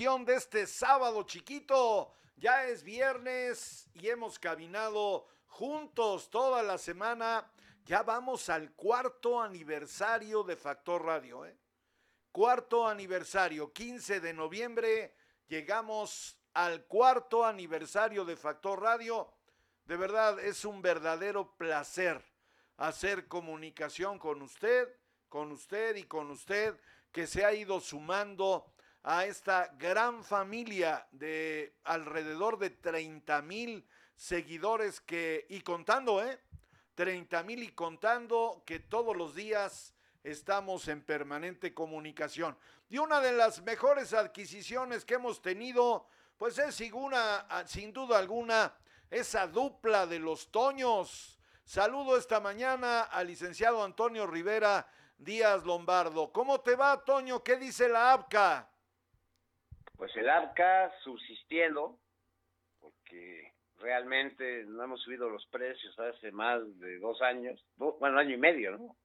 de este sábado chiquito. Ya es viernes y hemos caminado juntos toda la semana. Ya vamos al cuarto aniversario de Factor Radio. ¿eh? Cuarto aniversario, 15 de noviembre. Llegamos al cuarto aniversario de Factor Radio. De verdad es un verdadero placer hacer comunicación con usted, con usted y con usted que se ha ido sumando a esta gran familia de alrededor de 30 mil seguidores que, y contando, ¿eh? 30 mil y contando que todos los días estamos en permanente comunicación. Y una de las mejores adquisiciones que hemos tenido, pues es sin, sin duda alguna esa dupla de los Toños. Saludo esta mañana al licenciado Antonio Rivera Díaz Lombardo. ¿Cómo te va, Toño? ¿Qué dice la APCA? Pues el ARCA subsistiendo, porque realmente no hemos subido los precios hace más de dos años, bueno, año y medio, ¿no?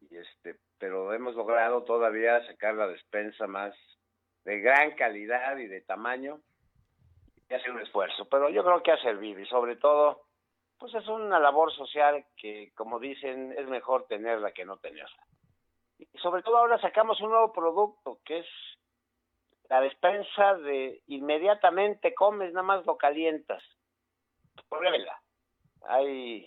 Y este, pero hemos logrado todavía sacar la despensa más de gran calidad y de tamaño y hacer un esfuerzo, pero yo creo que ha servido y sobre todo, pues es una labor social que, como dicen, es mejor tenerla que no tenerla. Y sobre todo ahora sacamos un nuevo producto que es la despensa de inmediatamente comes, nada más lo calientas. Pruébela. Hay,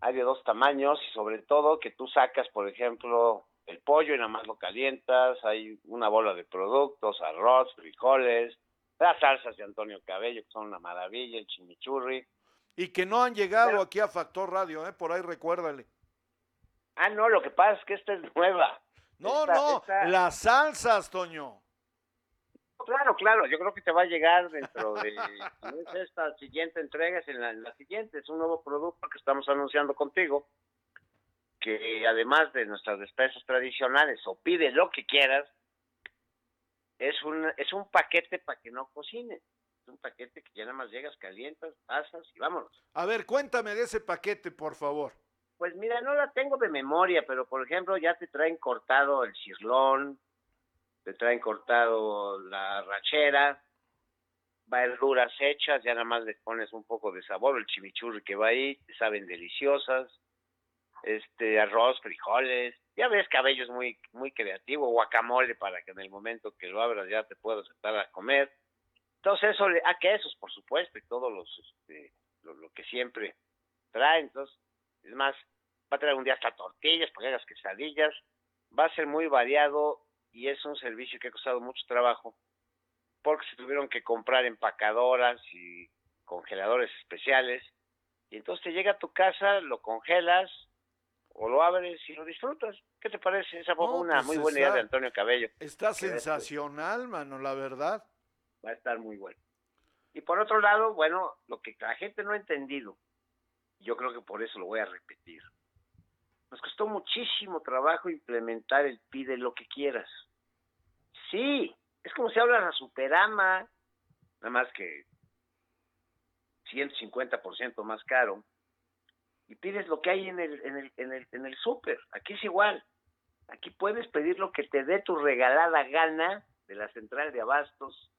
hay de dos tamaños y sobre todo que tú sacas, por ejemplo, el pollo y nada más lo calientas, hay una bola de productos, arroz, frijoles, las salsas de Antonio Cabello, que son una maravilla, el chimichurri. Y que no han llegado aquí a Factor Radio, ¿eh? por ahí recuérdale. Ah, no, lo que pasa es que esta es nueva. No, no, las salsas, Toño. Claro, claro, yo creo que te va a llegar dentro de esta siguiente entrega, es en la, siguiente, es un nuevo producto que estamos anunciando contigo, que además de nuestras despensas tradicionales, o pide lo que quieras, es un, es un paquete para que no cocines. Es un paquete que ya nada más llegas, calientas, pasas y vámonos. A ver, cuéntame de ese paquete, por favor. Pues mira, no la tengo de memoria, pero por ejemplo ya te traen cortado el cirlón, te traen cortado la rachera, verduras hechas, ya nada más le pones un poco de sabor, el chimichurri que va ahí, saben deliciosas, este arroz, frijoles, ya ves cabello es muy, muy creativo, guacamole para que en el momento que lo abras ya te puedas sentar a comer. Entonces eso, a ah, quesos por supuesto y todo los, este, lo, lo, que siempre trae, entonces, es más, va a traer un día hasta tortillas, porque hagas quesadillas, va a ser muy variado y es un servicio que ha costado mucho trabajo porque se tuvieron que comprar empacadoras y congeladores especiales y entonces te llega a tu casa, lo congelas o lo abres y lo disfrutas. ¿Qué te parece? Esa fue una pues muy buena idea de Antonio Cabello. Está sensacional, mano, la verdad. Va a estar muy bueno. Y por otro lado, bueno, lo que la gente no ha entendido, yo creo que por eso lo voy a repetir. Nos costó muchísimo trabajo implementar el pide lo que quieras. Sí, es como si hablas a Superama, nada más que 150% más caro, y pides lo que hay en el, en el, en el, en el súper. Aquí es igual. Aquí puedes pedir lo que te dé tu regalada gana de la central de abastos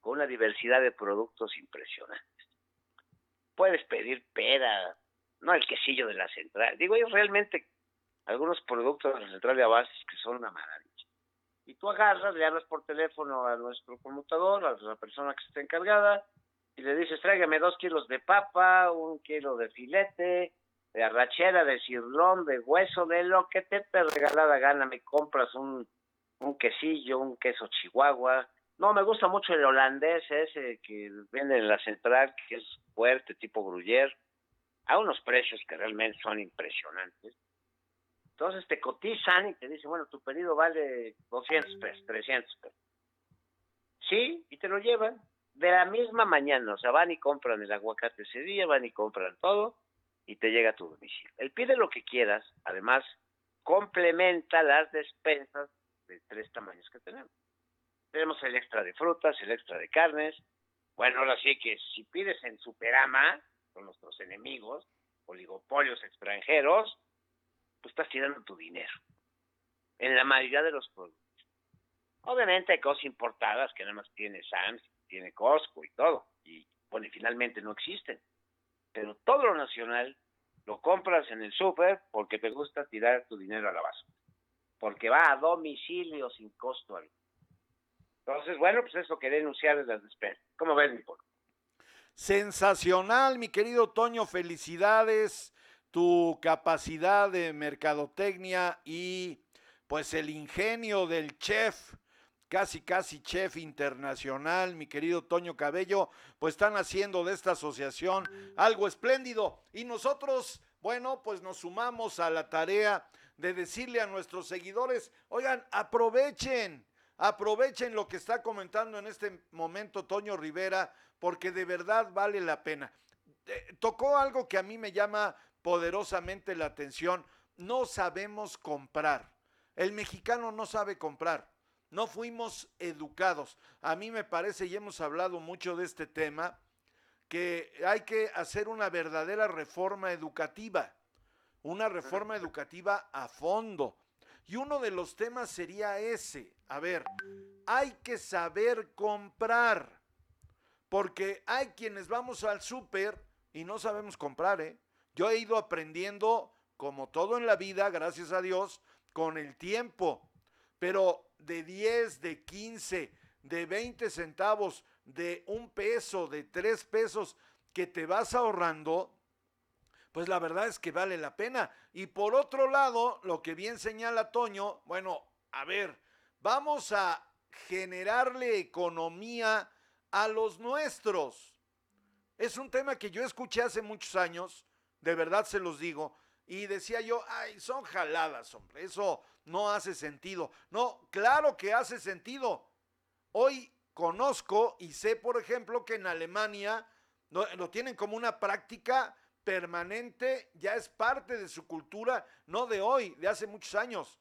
con una diversidad de productos impresionantes. puedes pedir pera, no el quesillo de la central. Digo, hay realmente algunos productos de la central de abastos que son una maravilla. Y tú agarras, le hablas por teléfono a nuestro conmutador, a la persona que está encargada, y le dices, tráigame dos kilos de papa, un kilo de filete, de arrachera, de cirlón, de hueso, de lo que te te regalada gana. Me compras un, un quesillo, un queso chihuahua. No, me gusta mucho el holandés ese que vende en la central, que es fuerte, tipo gruyère, a unos precios que realmente son impresionantes. Entonces te cotizan y te dicen, bueno, tu pedido vale 200 pesos, 300 pesos. Sí, y te lo llevan de la misma mañana. O sea, van y compran el aguacate ese día, van y compran todo y te llega a tu domicilio. El pide lo que quieras, además complementa las despensas de tres tamaños que tenemos. Tenemos el extra de frutas, el extra de carnes. Bueno, ahora sí que si pides en Superama, con nuestros enemigos, oligopolios extranjeros, pues estás tirando tu dinero. En la mayoría de los productos. Obviamente hay cosas importadas que nada más tiene Sam's, tiene Costco y todo. Y bueno, y finalmente no existen. Pero todo lo nacional lo compras en el súper porque te gusta tirar tu dinero a la basura. Porque va a domicilio sin costo alguno. Entonces, bueno, pues eso que denunciar es las despensas. ¿Cómo ves, mi pueblo? Sensacional, mi querido Toño, felicidades tu capacidad de mercadotecnia y pues el ingenio del chef, casi casi chef internacional, mi querido Toño Cabello, pues están haciendo de esta asociación algo espléndido. Y nosotros, bueno, pues nos sumamos a la tarea de decirle a nuestros seguidores, oigan, aprovechen, aprovechen lo que está comentando en este momento Toño Rivera, porque de verdad vale la pena. Eh, tocó algo que a mí me llama poderosamente la atención. No sabemos comprar. El mexicano no sabe comprar. No fuimos educados. A mí me parece, y hemos hablado mucho de este tema, que hay que hacer una verdadera reforma educativa. Una reforma educativa a fondo. Y uno de los temas sería ese. A ver, hay que saber comprar. Porque hay quienes vamos al súper y no sabemos comprar, ¿eh? Yo he ido aprendiendo, como todo en la vida, gracias a Dios, con el tiempo. Pero de 10, de 15, de 20 centavos, de un peso, de tres pesos que te vas ahorrando, pues la verdad es que vale la pena. Y por otro lado, lo que bien señala Toño, bueno, a ver, vamos a generarle economía a los nuestros. Es un tema que yo escuché hace muchos años de verdad se los digo. Y decía yo, ay, son jaladas, hombre, eso no hace sentido. No, claro que hace sentido. Hoy conozco y sé, por ejemplo, que en Alemania lo tienen como una práctica permanente, ya es parte de su cultura, no de hoy, de hace muchos años.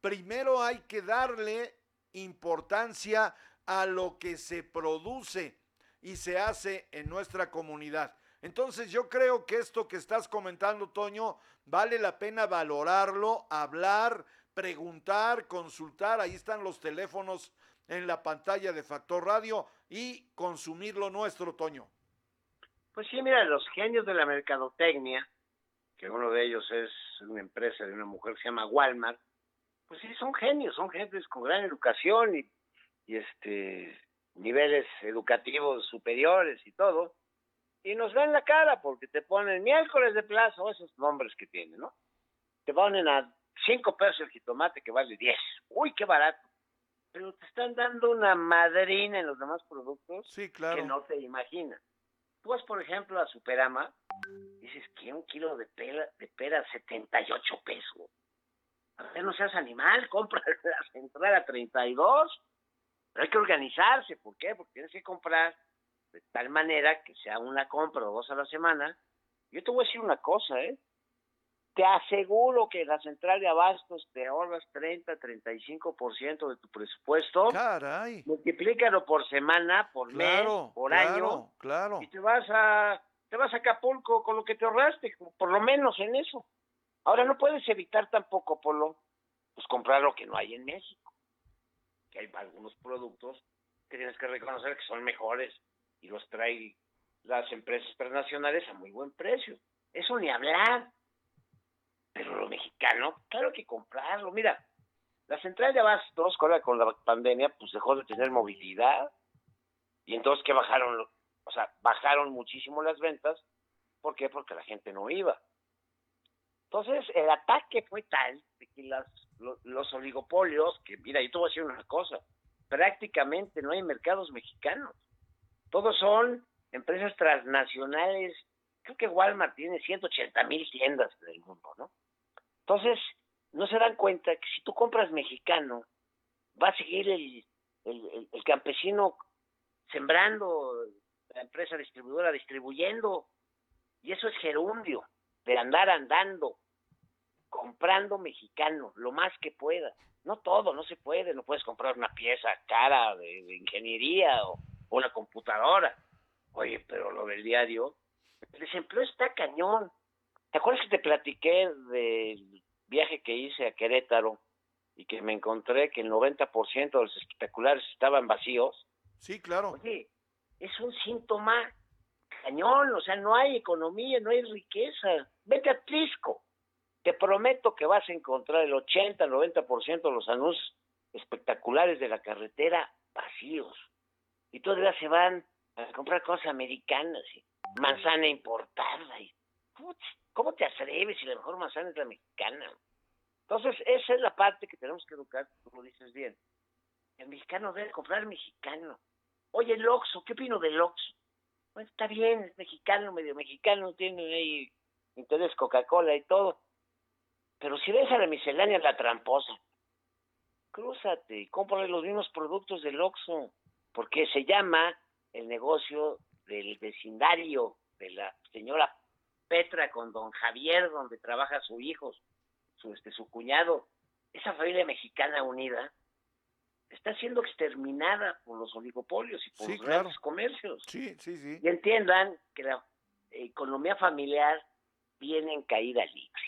Primero hay que darle importancia a lo que se produce y se hace en nuestra comunidad. Entonces yo creo que esto que estás comentando, Toño, vale la pena valorarlo, hablar, preguntar, consultar. Ahí están los teléfonos en la pantalla de Factor Radio y consumir lo nuestro, Toño. Pues sí, mira, los genios de la mercadotecnia, que uno de ellos es una empresa de una mujer que se llama Walmart, pues sí, son genios, son gentes con gran educación y, y este niveles educativos superiores y todo y nos ven la cara porque te ponen miércoles de plazo, esos nombres que tienen, ¿no? Te ponen a cinco pesos el jitomate que vale 10. Uy, qué barato. Pero te están dando una madrina en los demás productos sí, claro. que no te imaginas. Tú vas, por ejemplo, a Superama, dices que un kilo de pera, de pera 78 pesos. A ver, no seas animal, compra la central a 32. Pero hay que organizarse, ¿por qué? Porque tienes que comprar de tal manera que sea una compra o dos a la semana. Yo te voy a decir una cosa, ¿eh? Te aseguro que la central de abastos te ahorras 30, 35% de tu presupuesto. Caray. Multiplícalo por semana, por mes, por año. Claro. Y te vas a te vas a Acapulco con lo que te ahorraste, por lo menos en eso. Ahora no puedes evitar tampoco, Polo, pues comprar lo que no hay en México. Que hay algunos productos que tienes que reconocer que son mejores y los trae las empresas transnacionales a muy buen precio. Eso ni hablar. Pero lo mexicano, claro que comprarlo. Mira, la central de abastos, con la, pandemia, pues dejó de tener movilidad. Y entonces que bajaron, o sea, bajaron muchísimo las ventas. ¿Por qué? Porque la gente no iba. Entonces, el ataque fue tal de que las, los oligopolios, que mira, yo te voy a decir una cosa, prácticamente no hay mercados mexicanos. Todos son empresas transnacionales. Creo que Walmart tiene 180 mil tiendas en el mundo, ¿no? Entonces, no se dan cuenta que si tú compras mexicano, va a seguir el, el, el campesino sembrando, la empresa distribuidora distribuyendo, y eso es gerundio, de andar andando, comprando mexicano, lo más que pueda. No todo, no se puede, no puedes comprar una pieza cara de, ingeniería o, una computadora. Oye, pero lo del diario, el desempleo está cañón. ¿Te acuerdas que te platiqué del viaje que hice a Querétaro y que me encontré que el 90% de los espectaculares estaban vacíos? Sí, claro. Oye, es un síntoma cañón, o sea, no hay economía, no hay riqueza. Vete a Trisco. Te prometo que vas a encontrar el 80, 90% de los anuncios espectaculares de la carretera vacíos. Y todavía se van a comprar cosas americanas, y manzana importada. Y, ¿Cómo te atreves si la mejor manzana es la mexicana? Entonces, esa es la parte que tenemos que educar, como dices bien. El mexicano debe comprar mexicano. Oye, el Oxxo, ¿qué opino del Oxxo? Bueno, está bien, es mexicano, medio mexicano, tiene ahí interés Coca-Cola y todo. Pero si ves a la miscelánea la tramposa, crúzate y cómprale los mismos productos del Oxxo, porque se llama el negocio del vecindario de la señora Petra con don Javier, donde trabaja su hijo, su, este, su cuñado. Esa familia mexicana unida está siendo exterminada por los oligopolios y por los grandes comercios. Sí, sí, sí. Y entiendan que la economía familiar viene en caída libre.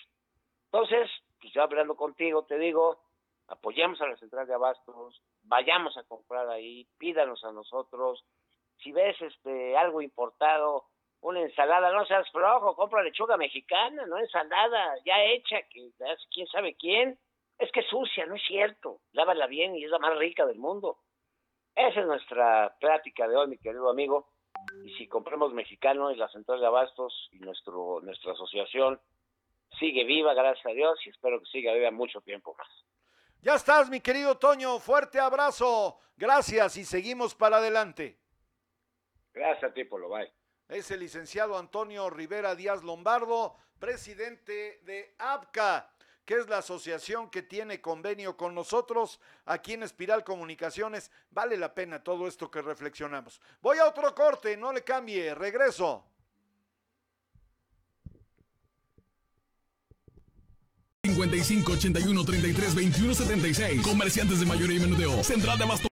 Entonces, pues yo hablando contigo, te digo, apoyemos a la central de abastos, vayamos a comprar ahí, pídanos a nosotros. Si ves este algo importado, una ensalada, no seas flojo, compra lechuga mexicana, no ensalada ya hecha, que quién sabe quién. Es que es sucia, no es cierto. Lávala bien y es la más rica del mundo. Esa es nuestra plática de hoy, mi querido amigo. Y si compramos mexicano y la central de abastos y nuestro nuestra asociación sigue viva, gracias a Dios, y espero que siga viva mucho tiempo más. Ya estás, mi querido Toño. Fuerte abrazo. Gracias y seguimos para adelante. Gracias a ti, Polo. Bye. Es el licenciado Antonio Rivera Díaz Lombardo, presidente de APCA, que es la asociación que tiene convenio con nosotros aquí en Espiral Comunicaciones. Vale la pena todo esto que reflexionamos. Voy a otro corte, no le cambie, regreso. 55 81 33 21 76. Comerciantes de mayoría y menudeo. Central de Abasto.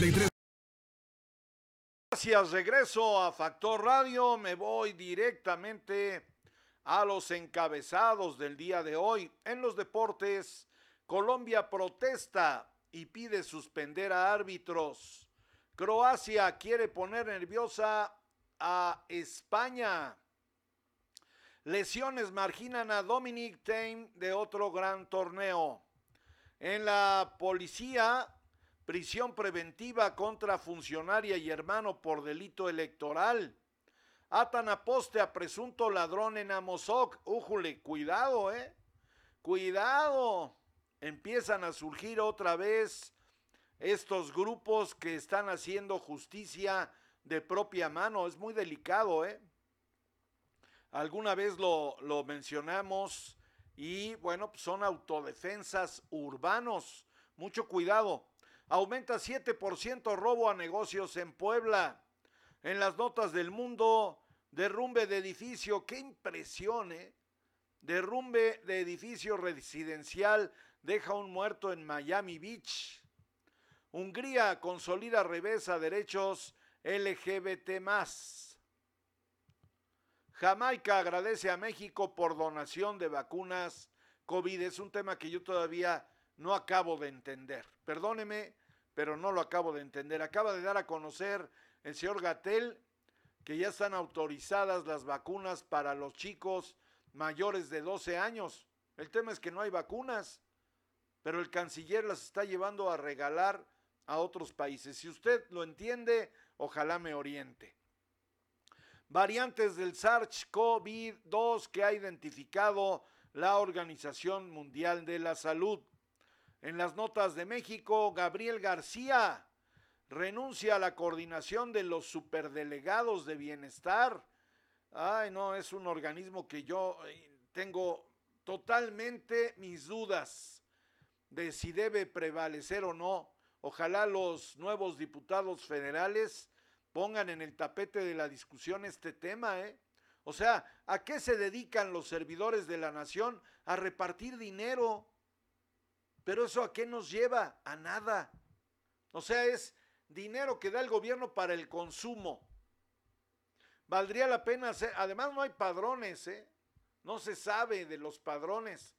33 Gracias, regreso a Factor Radio. Me voy directamente a los encabezados del día de hoy. En los deportes, Colombia protesta y pide suspender a árbitros. Croacia quiere poner nerviosa a España. Lesiones marginan a Dominic Tain de otro gran torneo. En la policía, prisión preventiva contra funcionaria y hermano por delito electoral. Atan a poste a presunto ladrón en Amozoc. Újule, cuidado, eh. Cuidado. Empiezan a surgir otra vez estos grupos que están haciendo justicia de propia mano. Es muy delicado, eh. Alguna vez lo, lo mencionamos y bueno, pues son autodefensas urbanos. Mucho cuidado. Aumenta 7% robo a negocios en Puebla. En las notas del mundo, derrumbe de edificio. ¡Qué impresión, eh! Derrumbe de edificio residencial deja un muerto en Miami Beach. Hungría consolida revés a derechos LGBT. Jamaica agradece a México por donación de vacunas COVID. Es un tema que yo todavía no acabo de entender. Perdóneme, pero no lo acabo de entender. Acaba de dar a conocer el señor Gatel que ya están autorizadas las vacunas para los chicos mayores de 12 años. El tema es que no hay vacunas, pero el canciller las está llevando a regalar a otros países. Si usted lo entiende, ojalá me oriente. Variantes del SARS-CoV-2 que ha identificado la Organización Mundial de la Salud. En las notas de México, Gabriel García renuncia a la coordinación de los superdelegados de bienestar. Ay, no, es un organismo que yo eh, tengo totalmente mis dudas de si debe prevalecer o no. Ojalá los nuevos diputados federales pongan en el tapete de la discusión este tema, ¿eh? O sea, ¿a qué se dedican los servidores de la nación? A repartir dinero. Pero eso a qué nos lleva? A nada. O sea, es dinero que da el gobierno para el consumo. Valdría la pena hacer, además no hay padrones, ¿eh? no se sabe de los padrones,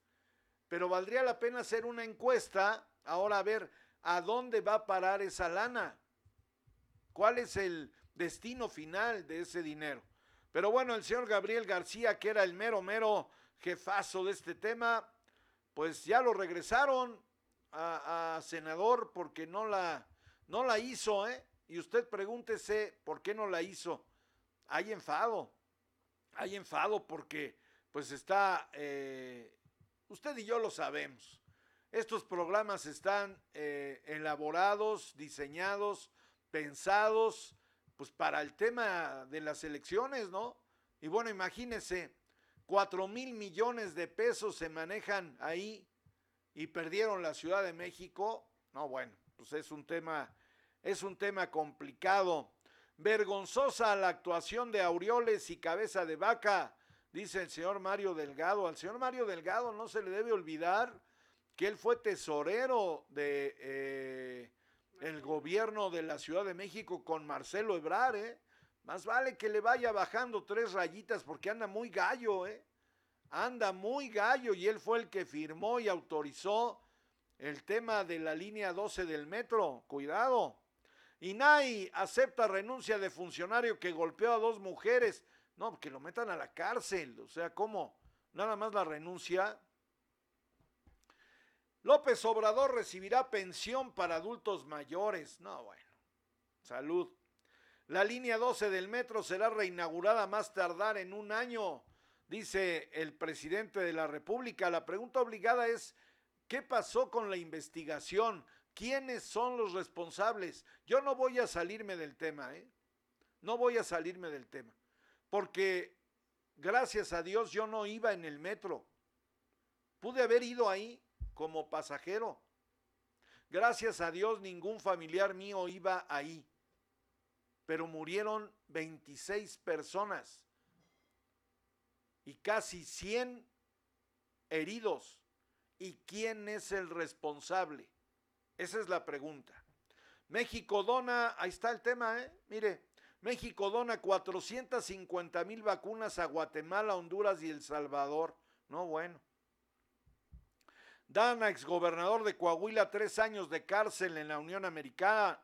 pero valdría la pena hacer una encuesta, ahora a ver a dónde va a parar esa lana, cuál es el destino final de ese dinero. Pero bueno, el señor Gabriel García, que era el mero, mero jefazo de este tema, pues ya lo regresaron a, senador porque no la, no la hizo, ¿eh? Y usted pregúntese por qué no la hizo. Hay enfado, hay enfado porque pues está, eh, usted y yo lo sabemos. Estos programas están eh, elaborados, diseñados, pensados, pues para el tema de las elecciones, ¿no? Y bueno, imagínese, 4 mil millones de pesos se manejan ahí y perdieron la Ciudad de México. No, bueno, pues es un tema, es un tema complicado. Vergonzosa la actuación de Aureoles y Cabeza de Vaca, dice el señor Mario Delgado. Al señor Mario Delgado no se le debe olvidar que él fue tesorero de eh, el gobierno de la Ciudad de México con Marcelo Ebrard, ¿eh? Más vale que le vaya bajando tres rayitas porque anda muy gallo, ¿eh? Anda muy gallo y él fue el que firmó y autorizó el tema de la línea 12 del metro. Cuidado. INAI acepta renuncia de funcionario que golpeó a dos mujeres. No, que lo metan a la cárcel. O sea, ¿cómo? Nada más la renuncia. López Obrador recibirá pensión para adultos mayores. No, bueno. Salud. La línea 12 del metro será reinaugurada más tardar en un año, dice el presidente de la República. La pregunta obligada es, ¿qué pasó con la investigación? ¿Quiénes son los responsables? Yo no voy a salirme del tema, ¿eh? No voy a salirme del tema, porque gracias a Dios yo no iba en el metro. Pude haber ido ahí como pasajero. Gracias a Dios ningún familiar mío iba ahí pero murieron 26 personas y casi 100 heridos. ¿Y quién es el responsable? Esa es la pregunta. México dona, ahí está el tema, ¿eh? Mire, México dona 450 mil vacunas a Guatemala, Honduras y El Salvador. No, bueno. Dan a exgobernador de Coahuila tres años de cárcel en la Unión Americana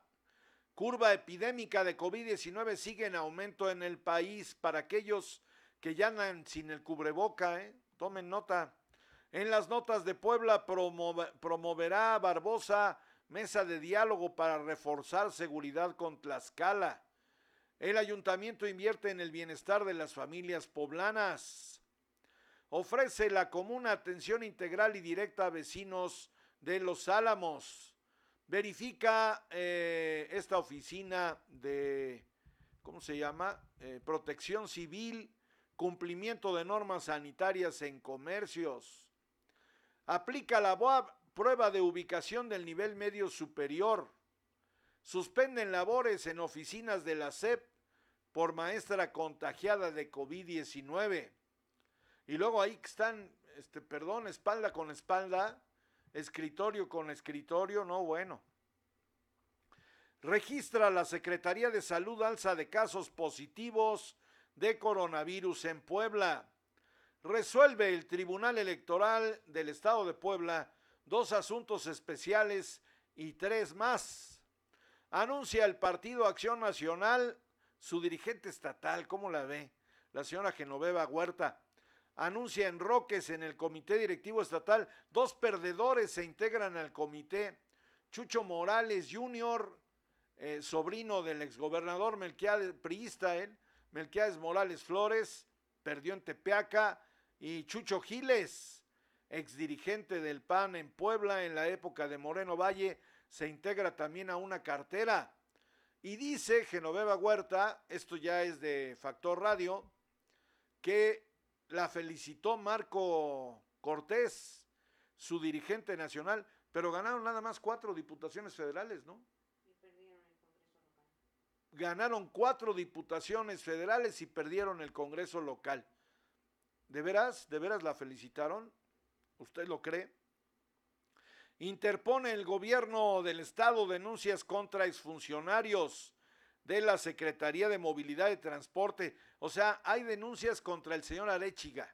Curva epidémica de COVID-19 sigue en aumento en el país. Para aquellos que ya andan sin el cubreboca, ¿eh? tomen nota. En las notas de Puebla promoverá Barbosa mesa de diálogo para reforzar seguridad con Tlaxcala. El ayuntamiento invierte en el bienestar de las familias poblanas. Ofrece la comuna atención integral y directa a vecinos de Los Álamos verifica eh, esta oficina de, ¿cómo se llama? Eh, protección civil, cumplimiento de normas sanitarias en comercios. Aplica la prueba de ubicación del nivel medio superior. Suspenden labores en oficinas de la SEP por maestra contagiada de COVID-19. Y luego ahí están, este, perdón, espalda con espalda, escritorio con escritorio, no bueno. Registra la Secretaría de Salud alza de casos positivos de coronavirus en Puebla. Resuelve el Tribunal Electoral del Estado de Puebla dos asuntos especiales y tres más. Anuncia el Partido Acción Nacional su dirigente estatal, ¿cómo la ve? La señora Genoveva Huerta anuncia en Roques en el Comité Directivo Estatal. Dos perdedores se integran al comité. Chucho Morales Jr., eh, sobrino del exgobernador Melquiades, priista él, Melquiades Morales Flores, perdió en Tepeaca. Y Chucho Giles, exdirigente del PAN en Puebla en la época de Moreno Valle, se integra también a una cartera. Y dice Genoveva Huerta, esto ya es de Factor Radio, que la felicitó Marco Cortés, su dirigente nacional, pero ganaron nada más cuatro diputaciones federales, ¿no? Ganaron cuatro diputaciones federales y perdieron el Congreso local. ¿De veras? ¿De veras la felicitaron? ¿Usted lo cree? Interpone el gobierno del estado denuncias contra exfuncionarios de la Secretaría de Movilidad y Transporte. O sea, hay denuncias contra el señor Arechiga.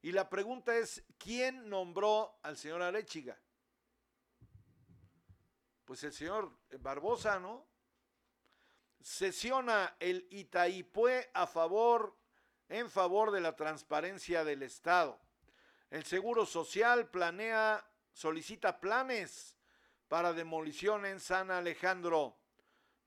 Y la pregunta es, ¿quién nombró al señor Arechiga? Pues el señor Barbosa, ¿no? Sesiona el Itaipue a favor, en favor de la transparencia del Estado. El Seguro Social planea, solicita planes para demolición en San Alejandro.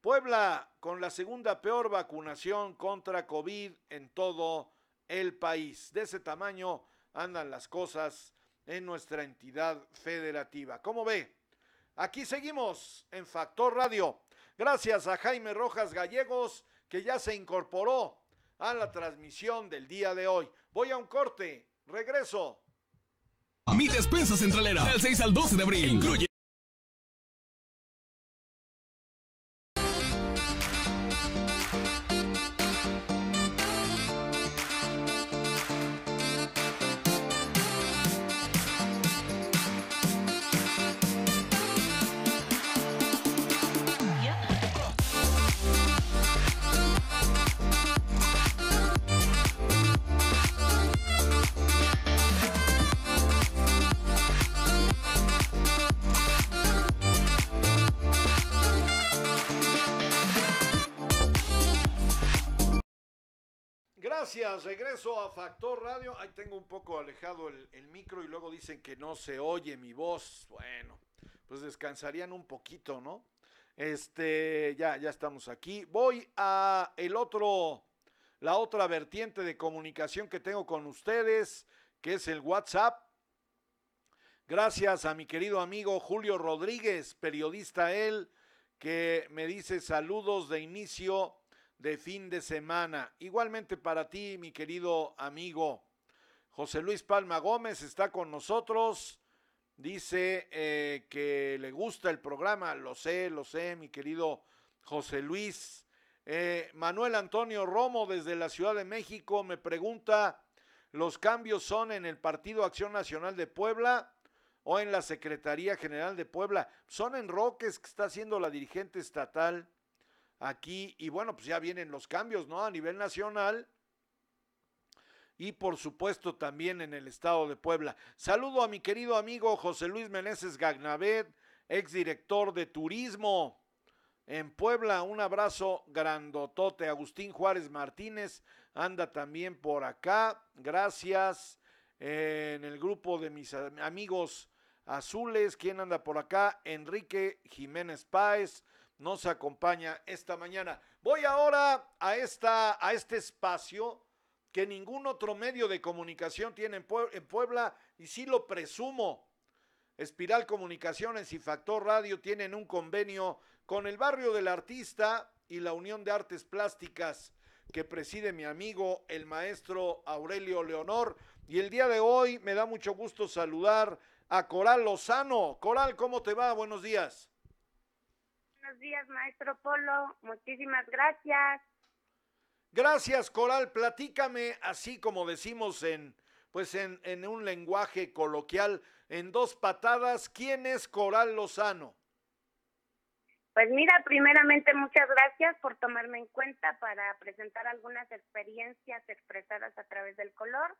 Puebla con la segunda peor vacunación contra COVID en todo el país. De ese tamaño andan las cosas en nuestra entidad federativa. ¿Cómo ve? Aquí seguimos en Factor Radio. Gracias a Jaime Rojas Gallegos que ya se incorporó a la transmisión del día de hoy. Voy a un corte, regreso. Mi despensa centralera del 6 al 12 de abril incluye Regreso a Factor Radio. Ahí tengo un poco alejado el, el, micro y luego dicen que no se oye mi voz. Bueno, pues descansarían un poquito, ¿no? Este, ya, ya estamos aquí. Voy a el otro, la otra vertiente de comunicación que tengo con ustedes, que es el WhatsApp. Gracias a mi querido amigo Julio Rodríguez, periodista él, que me dice saludos de inicio de fin de semana. Igualmente para ti, mi querido amigo José Luis Palma Gómez está con nosotros. Dice eh, que le gusta el programa, lo sé, lo sé, mi querido José Luis. Eh, Manuel Antonio Romo desde la Ciudad de México me pregunta, ¿los cambios son en el Partido Acción Nacional de Puebla? o en la Secretaría General de Puebla. Son enroques que está haciendo la dirigente estatal aquí y bueno, pues ya vienen los cambios, ¿no? A nivel nacional y por supuesto también en el estado de Puebla. Saludo a mi querido amigo José Luis Meneses Gagnavet, exdirector de turismo en Puebla. Un abrazo grandotote. Agustín Juárez Martínez anda también por acá. Gracias. en el grupo de mis amigos azules. ¿Quién anda por acá? Enrique Jiménez Páez nos acompaña esta mañana. Voy ahora a, esta, a este espacio que ningún otro medio de comunicación tiene en, Puebla y sí lo presumo. Espiral Comunicaciones y Factor Radio tienen un convenio con el barrio del artista y la Unión de Artes Plásticas que preside mi amigo el maestro Aurelio Leonor. Y el día de hoy me da mucho gusto saludar a Coral Lozano. Coral, ¿cómo te va? Buenos días. Buenos días, maestro Polo. Muchísimas gracias. Gracias, Coral. Platícame, así como decimos en, pues en, en un lenguaje coloquial, en dos patadas, ¿quién es Coral Lozano? Pues mira, primeramente muchas gracias por tomarme en cuenta para presentar algunas experiencias expresadas a través del color.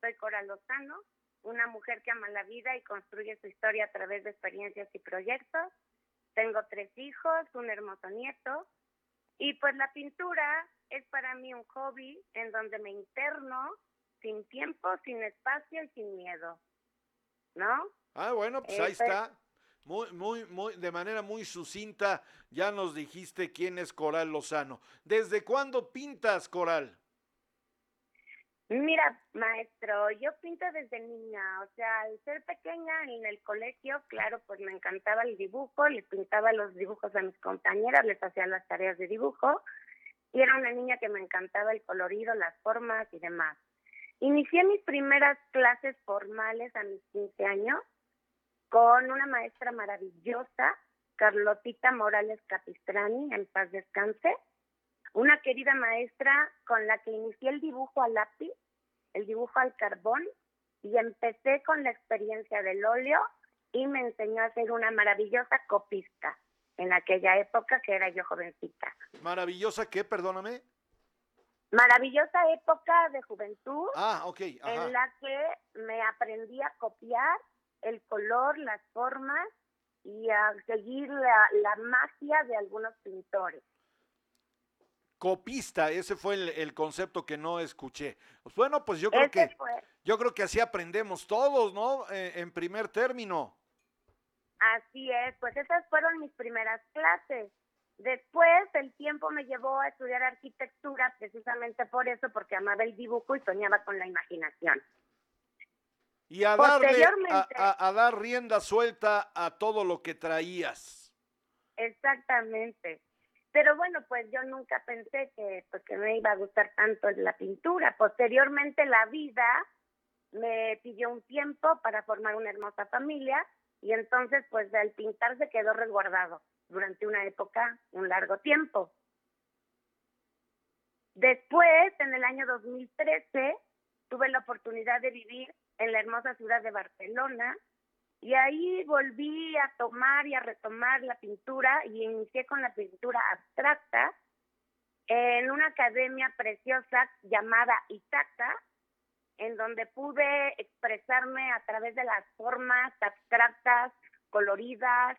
Soy Coral Lozano, una mujer que ama la vida y construye su historia a través de experiencias y proyectos. Tengo tres hijos, un hermoso nieto y pues la pintura es para mí un hobby en donde me interno sin tiempo, sin espacio y sin miedo. ¿No? Ah, bueno, pues ahí está. Muy, muy, muy, de manera muy sucinta, ya nos dijiste quién es Coral Lozano. ¿Desde cuándo pintas, Coral? Mira, maestro, yo pinto desde niña, o sea, al ser pequeña en el colegio, claro, pues me encantaba el dibujo, le pintaba los dibujos a mis compañeras, les hacía las tareas de dibujo, y era una niña que me encantaba el colorido, las formas y demás. Inicié mis primeras clases formales a mis 15 años con una maestra maravillosa, Carlotita Morales Capistrani, en paz descanse, una querida maestra con la que inicié el dibujo al lápiz, el dibujo al carbón, y empecé con la experiencia del óleo y me enseñó a ser una maravillosa copista en aquella época que era yo jovencita. ¿Maravillosa qué? Perdóname. Maravillosa época de juventud. Ah, ok. En la que me aprendí a copiar el color, las formas y a seguir la, la magia de algunos pintores copista, ese fue el, concepto que no escuché. Pues bueno, pues yo creo que yo creo que así aprendemos todos, ¿no? Eh, en primer término. Así es, pues esas fueron mis primeras clases. Después el tiempo me llevó a estudiar arquitectura precisamente por eso, porque amaba el dibujo y soñaba con la imaginación. Y a darle, a dar rienda suelta a todo lo que traías. Exactamente. Pero bueno, pues yo nunca pensé que, pues, que me iba a gustar tanto la pintura. Posteriormente la vida me pidió un tiempo para formar una hermosa familia y entonces pues el pintar se quedó resguardado durante una época, un largo tiempo. Después, en el año 2013, tuve la oportunidad de vivir en la hermosa ciudad de Barcelona y ahí volví a tomar y a retomar la pintura y inicié con la pintura abstracta en una academia preciosa llamada Itaca, en donde pude expresarme a través de las formas abstractas, coloridas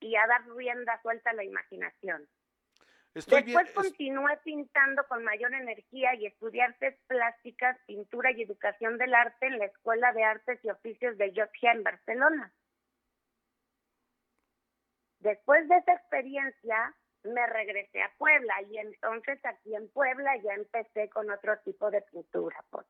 y a dar rienda suelta a la imaginación. Estoy Después bien- continué pintando con mayor energía y estudié artes plásticas, pintura y educación del arte en la Escuela de Artes y Oficios de Georgia en Barcelona. Después de esa experiencia, me regresé a Puebla y entonces aquí en Puebla ya empecé con otro tipo de pintura. Pues.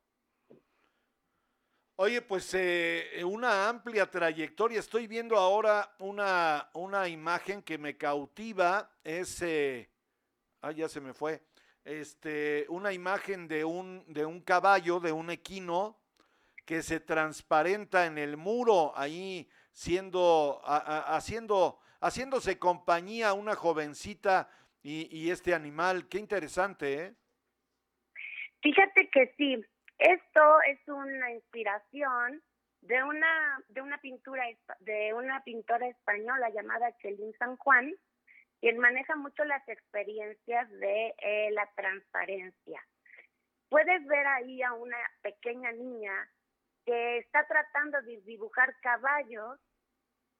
Oye, pues eh, una amplia trayectoria. Estoy viendo ahora una, una imagen que me cautiva. Es, eh, ah, ya se me fue. Este, una imagen de un, de un caballo, de un equino, que se transparenta en el muro, ahí siendo, a- a- haciendo, haciéndose compañía una jovencita y, este animal. Qué interesante, ¿eh? Fíjate que sí, esto es una inspiración de una de una pintura de una pintora española llamada Chelín San Juan, quien maneja mucho las experiencias de eh, la transparencia. Puedes ver ahí a una pequeña niña que está tratando de dibujar caballos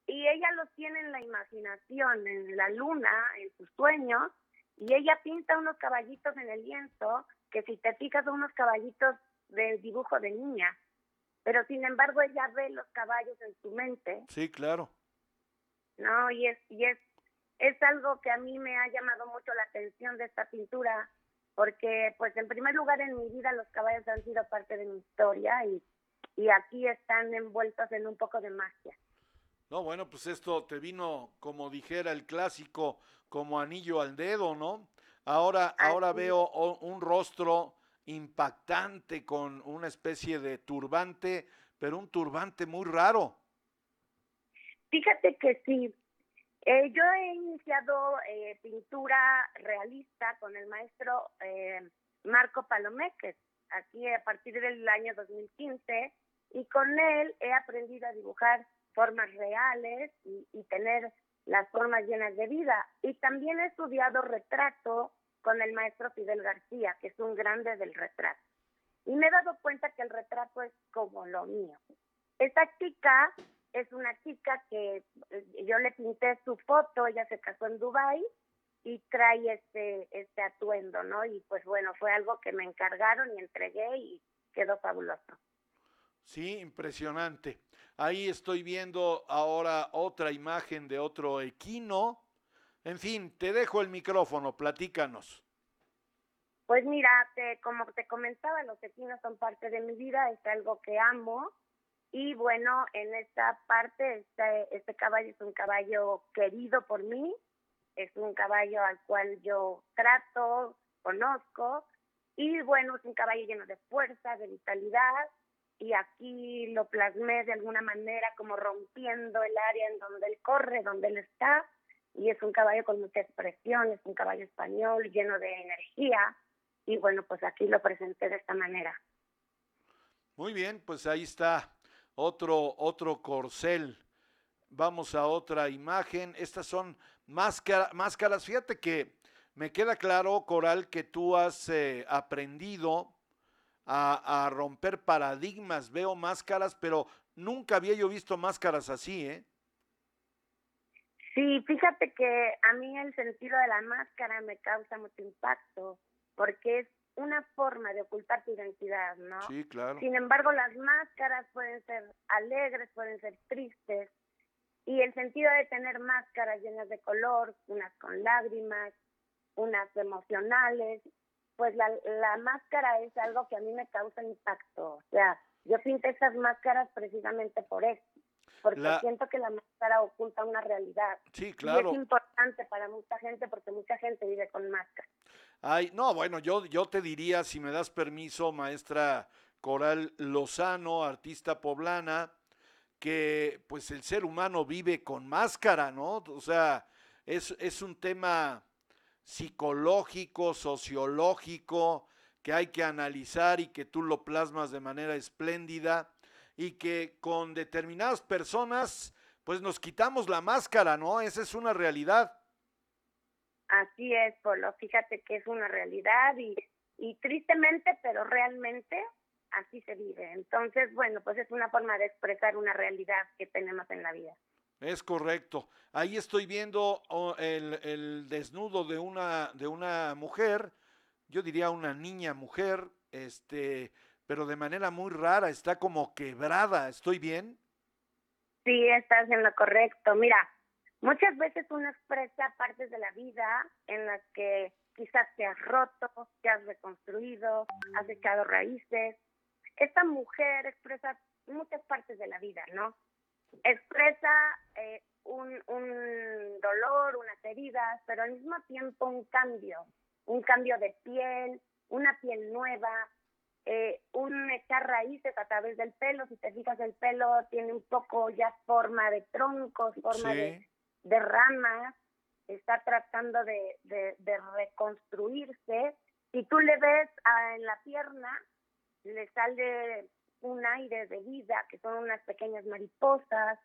y ella los tiene en la imaginación, en la luna, en sus sueños, y ella pinta unos caballitos en el lienzo que si te fijas son unos caballitos de dibujo de niña, pero sin embargo ella ve los caballos en su mente, Sí, claro. ¿no? Y es, y es, es algo que a mí me ha llamado mucho la atención de esta pintura, porque pues en primer lugar en mi vida los caballos han sido parte de mi historia y, y aquí están envueltos en un poco de magia. No, bueno, pues esto te vino, como dijera el clásico, como anillo al dedo, ¿no? Ahora, ahora veo un rostro impactante con una especie de turbante, pero un turbante muy raro. Fíjate que sí. Eh, yo he iniciado eh, pintura realista con el maestro eh, Marco Palomeques, aquí a partir del año 2015, y con él he aprendido a dibujar formas reales y, y tener las formas llenas de vida. Y también he estudiado retrato con el maestro Fidel García, que es un grande del retrato. Y me he dado cuenta que el retrato es como lo mío. Esta chica es una chica que eh, yo le pinté su foto, ella se casó en Dubai y trae este este atuendo, ¿no? Y pues bueno, fue algo que me encargaron y entregué y quedó fabuloso. Sí, impresionante. Ahí estoy viendo ahora otra imagen de otro equino. En fin, te dejo el micrófono, platícanos. Pues mira, te, como te comentaba, los equinos son parte de mi vida, es algo que amo. Y bueno, en esta parte, este, este caballo es un caballo querido por mí, es un caballo al cual yo trato, conozco, y bueno, es un caballo lleno de fuerza, de vitalidad, y aquí lo plasmé de alguna manera como rompiendo el área en donde él corre, donde él está, y es un caballo con mucha expresión, es un caballo español lleno de energía, y bueno, pues aquí lo presenté de esta manera. Muy bien, pues ahí está otro, otro corcel. Vamos a otra imagen. Estas son máscara- máscaras. Fíjate que me queda claro, Coral, que tú has eh, aprendido a, a romper paradigmas. Veo máscaras, pero nunca había yo visto máscaras así, ¿eh? Sí, fíjate que a mí el sentido de la máscara me causa mucho impacto porque es una forma de ocultar tu identidad, ¿no? Sí, claro. Sin embargo, las máscaras pueden ser alegres, pueden ser tristes y el sentido de tener máscaras llenas de color, unas con lágrimas, unas emocionales, pues la, la máscara es algo que a mí me causa impacto. O sea, yo pinté esas máscaras precisamente por eso, porque La- siento que la máscara oculta una realidad. Sí, Y claro. es importante para mucha gente porque mucha gente vive con máscara. Ay, no, bueno, yo, yo te diría, si me das permiso, maestra Coral Lozano, artista poblana, que pues el ser humano vive con máscara, ¿no? O sea, es, es un tema psicológico, sociológico, que hay que analizar y que tú lo plasmas de manera espléndida y que con determinadas personas pues nos quitamos la máscara, ¿no? Esa es una realidad. Así es, Polo. Fíjate que es una realidad y, y tristemente, pero realmente así se vive. Entonces, bueno, pues es una forma de expresar una realidad que tenemos en la vida. Es correcto. Ahí estoy viendo el, el desnudo de una, de una mujer, yo diría una niña mujer, este, pero de manera muy rara, está como quebrada. ¿Estoy bien? Sí, estás en lo correcto. Mira, muchas veces uno expresa partes de la vida en las que quizás te has roto, te has reconstruido, has echado raíces. Esta mujer expresa muchas partes de la vida, ¿no? Expresa eh, un, un dolor, unas heridas, pero al mismo tiempo un cambio, un cambio de piel, una piel nueva, eh, un echar raíces a través del pelo. Si te fijas, el pelo tiene un poco ya forma de troncos, forma de, de, ramas, está tratando de, de, de, reconstruirse. Si tú le ves a, en la pierna, le sale un aire de vida, que son unas pequeñas mariposas,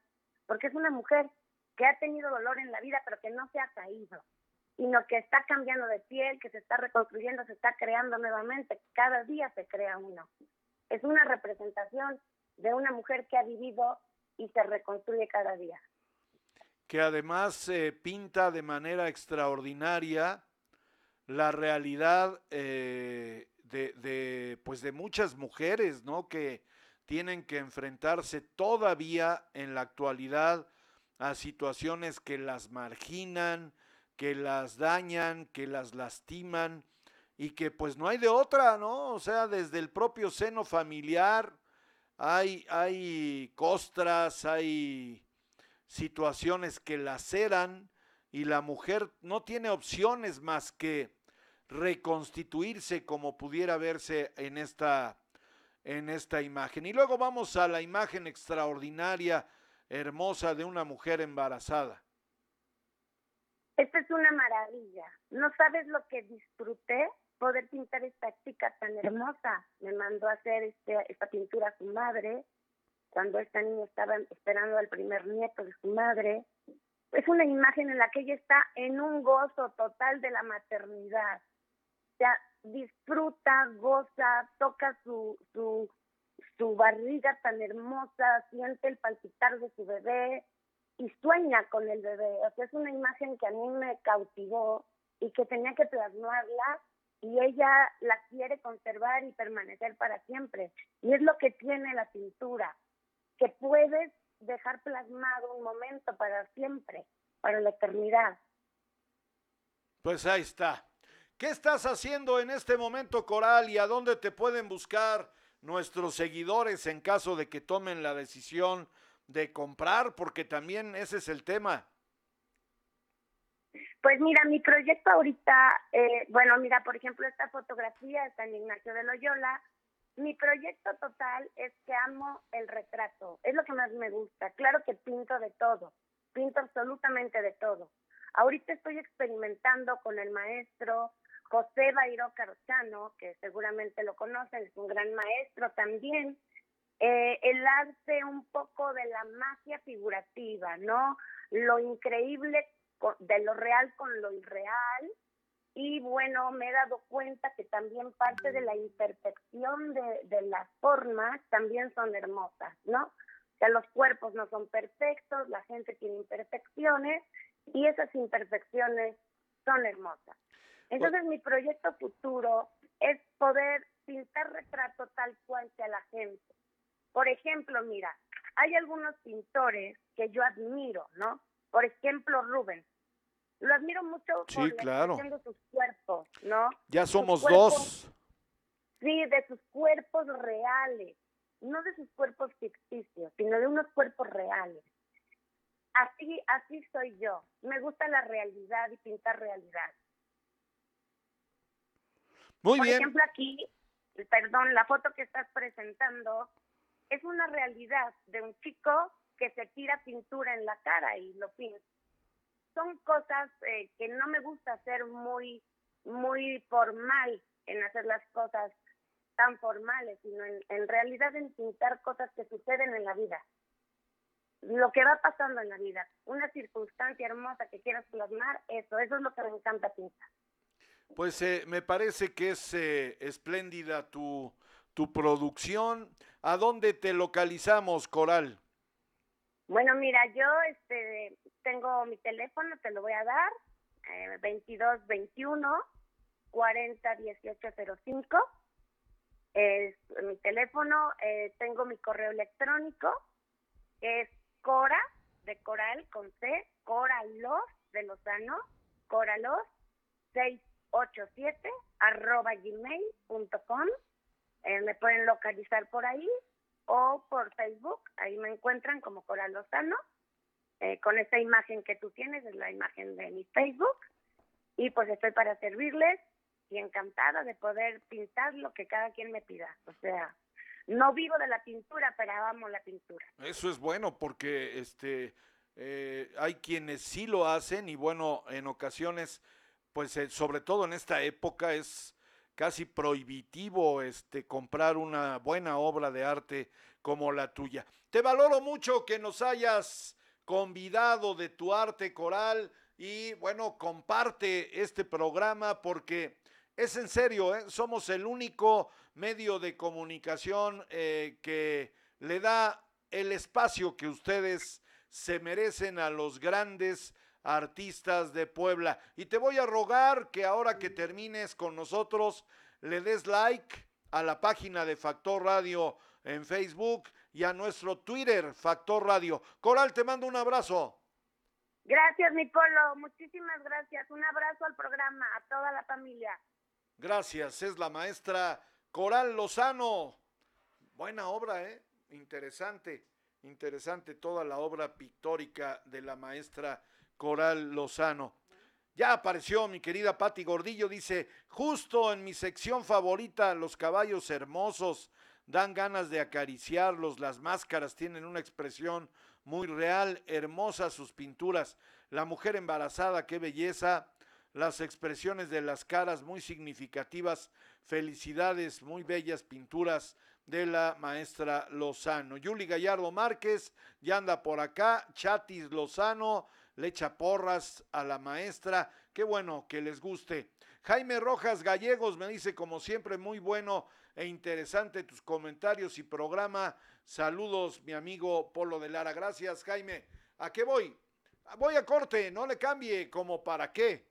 porque es una mujer que ha tenido dolor en la vida, pero que no se ha caído sino que está cambiando de piel, que se está reconstruyendo, se está creando nuevamente. Cada día se crea uno. Es una representación de una mujer que ha vivido y se reconstruye cada día. Que además eh, pinta de manera extraordinaria la realidad eh, de, de, pues de muchas mujeres, ¿no? Que tienen que enfrentarse todavía en la actualidad a situaciones que las marginan, que las dañan, que las lastiman y que pues no hay de otra, ¿no? O sea, desde el propio seno familiar hay, hay costras, hay situaciones que laceran y la mujer no tiene opciones más que reconstituirse como pudiera verse en esta, en esta imagen. Y luego vamos a la imagen extraordinaria, hermosa de una mujer embarazada. Esta es una maravilla. No sabes lo que disfruté poder pintar esta chica tan hermosa. Me mandó a hacer este, esta pintura su madre cuando esta niña estaba esperando al primer nieto de su madre. Es una imagen en la que ella está en un gozo total de la maternidad. O sea, disfruta, goza, toca su, su barriga tan hermosa, siente el palpitar de su bebé, y sueña con el bebé. O sea, es una imagen que a mí me cautivó y que tenía que plasmarla y ella la quiere conservar y permanecer para siempre. Y es lo que tiene la pintura, que puedes dejar plasmado un momento para siempre, para la eternidad. Pues ahí está. ¿Qué estás haciendo en este momento, Coral, y a dónde te pueden buscar nuestros seguidores en caso de que tomen la decisión de comprar, porque también ese es el tema. Pues mira, mi proyecto ahorita, eh, bueno, mira, por ejemplo, esta fotografía está en Ignacio de Loyola. Mi proyecto total es que amo el retrato, es lo que más me gusta. Claro que pinto de todo, pinto absolutamente de todo. Ahorita estoy experimentando con el maestro José Bairo Carochano, que seguramente lo conocen, es un gran maestro también, eh, el arte un poco de la magia figurativa, ¿no? Lo increíble de lo real con lo irreal. Y bueno, me he dado cuenta que también parte de la imperfección de, de las formas también son hermosas, ¿no? O sea, los cuerpos no son perfectos, la gente tiene imperfecciones y esas imperfecciones son hermosas. Entonces, mi proyecto futuro es poder pintar retrato tal cual sea la gente por ejemplo, mira, hay algunos pintores que yo admiro, ¿no? Por ejemplo, Rubens. Lo admiro mucho sí, por claro. de sus cuerpos, ¿no? Ya somos dos. Sí, de sus cuerpos reales, no de sus cuerpos ficticios, sino de unos cuerpos reales. Así, así soy yo. Me gusta la realidad y pintar realidad. Muy Por bien. Por ejemplo, aquí, perdón, la foto que estás presentando es una realidad de un chico que se tira pintura en la cara y lo pinta. Son cosas eh, que no me gusta hacer muy, muy formal en hacer las cosas tan formales, sino en, realidad en pintar cosas que suceden en la vida. Lo que va pasando en la vida, una circunstancia hermosa que quieras plasmar, eso, eso es lo que me encanta pintar. Pues eh, me parece que es eh, espléndida tu, tu producción. ¿A dónde te localizamos, Coral? Bueno, mira, yo este tengo mi teléfono, te lo voy a dar, eh, 2221 40 1805. Es mi teléfono, eh, tengo mi correo electrónico, es cora, de coral con C, coralos de Lozano, coralos 687 arroba gmail.com. Eh, me pueden localizar por ahí o por Facebook, ahí me encuentran como Coral Lozano, eh, con esta imagen que tú tienes, es la imagen de mi Facebook, y pues estoy para servirles y encantada de poder pintar lo que cada quien me pida. O sea, no vivo de la pintura, pero amo la pintura. Eso es bueno porque este eh, hay quienes sí lo hacen y bueno, en ocasiones, pues eh, sobre todo en esta época es casi prohibitivo este comprar una buena obra de arte como la tuya. Te valoro mucho que nos hayas convidado de tu arte coral y bueno, comparte este programa porque es en serio, ¿eh? somos el único medio de comunicación eh, que le da el espacio que ustedes se merecen a los grandes artistas de Puebla. Y te voy a rogar que ahora que termines con nosotros, le des like a la página de Factor Radio en Facebook y a nuestro Twitter, Factor Radio. Coral, te mando un abrazo. Gracias, mi Polo. Muchísimas gracias. Un abrazo al programa, a toda la familia. Gracias. Es la maestra Coral Lozano. Buena obra, ¿eh? Interesante, interesante toda la obra pictórica de la maestra Coral Lozano. Ya apareció mi querida Patti Gordillo, dice, justo en mi sección favorita, los caballos hermosos, dan ganas de acariciarlos, las máscaras tienen una expresión muy real, hermosas sus pinturas, la mujer embarazada, qué belleza, las expresiones de las caras muy significativas, felicidades, muy bellas pinturas de la maestra Lozano. Yuli Gallardo Márquez ya anda por acá, Chatis Lozano, le echa porras a la maestra, qué bueno que les guste. Jaime Rojas Gallegos me dice, como siempre, muy bueno e interesante tus comentarios y programa. Saludos, mi amigo Polo de Lara. Gracias, Jaime. ¿A qué voy? Voy a corte, no le cambie, como para qué.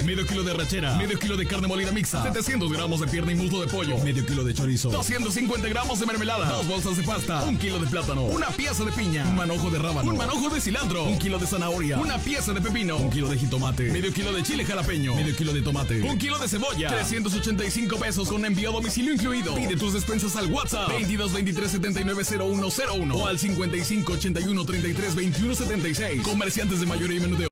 Medio kilo de rachera, medio kilo de carne molida mixta, 700 gramos de pierna y muslo de pollo, medio kilo de chorizo, 250 gramos de mermelada, dos bolsas de pasta, un kilo de plátano, una pieza de piña, un manojo de rábano, un manojo de cilantro, un kilo de zanahoria, una pieza de pepino, un kilo de jitomate, medio kilo de chile jalapeño, medio kilo de tomate, un kilo de cebolla, 385 pesos con envío a domicilio incluido. Pide tus despensas al WhatsApp 22 23 79 0101 o al 55 81 33 21 76. Comerciantes de mayoría y menudeo.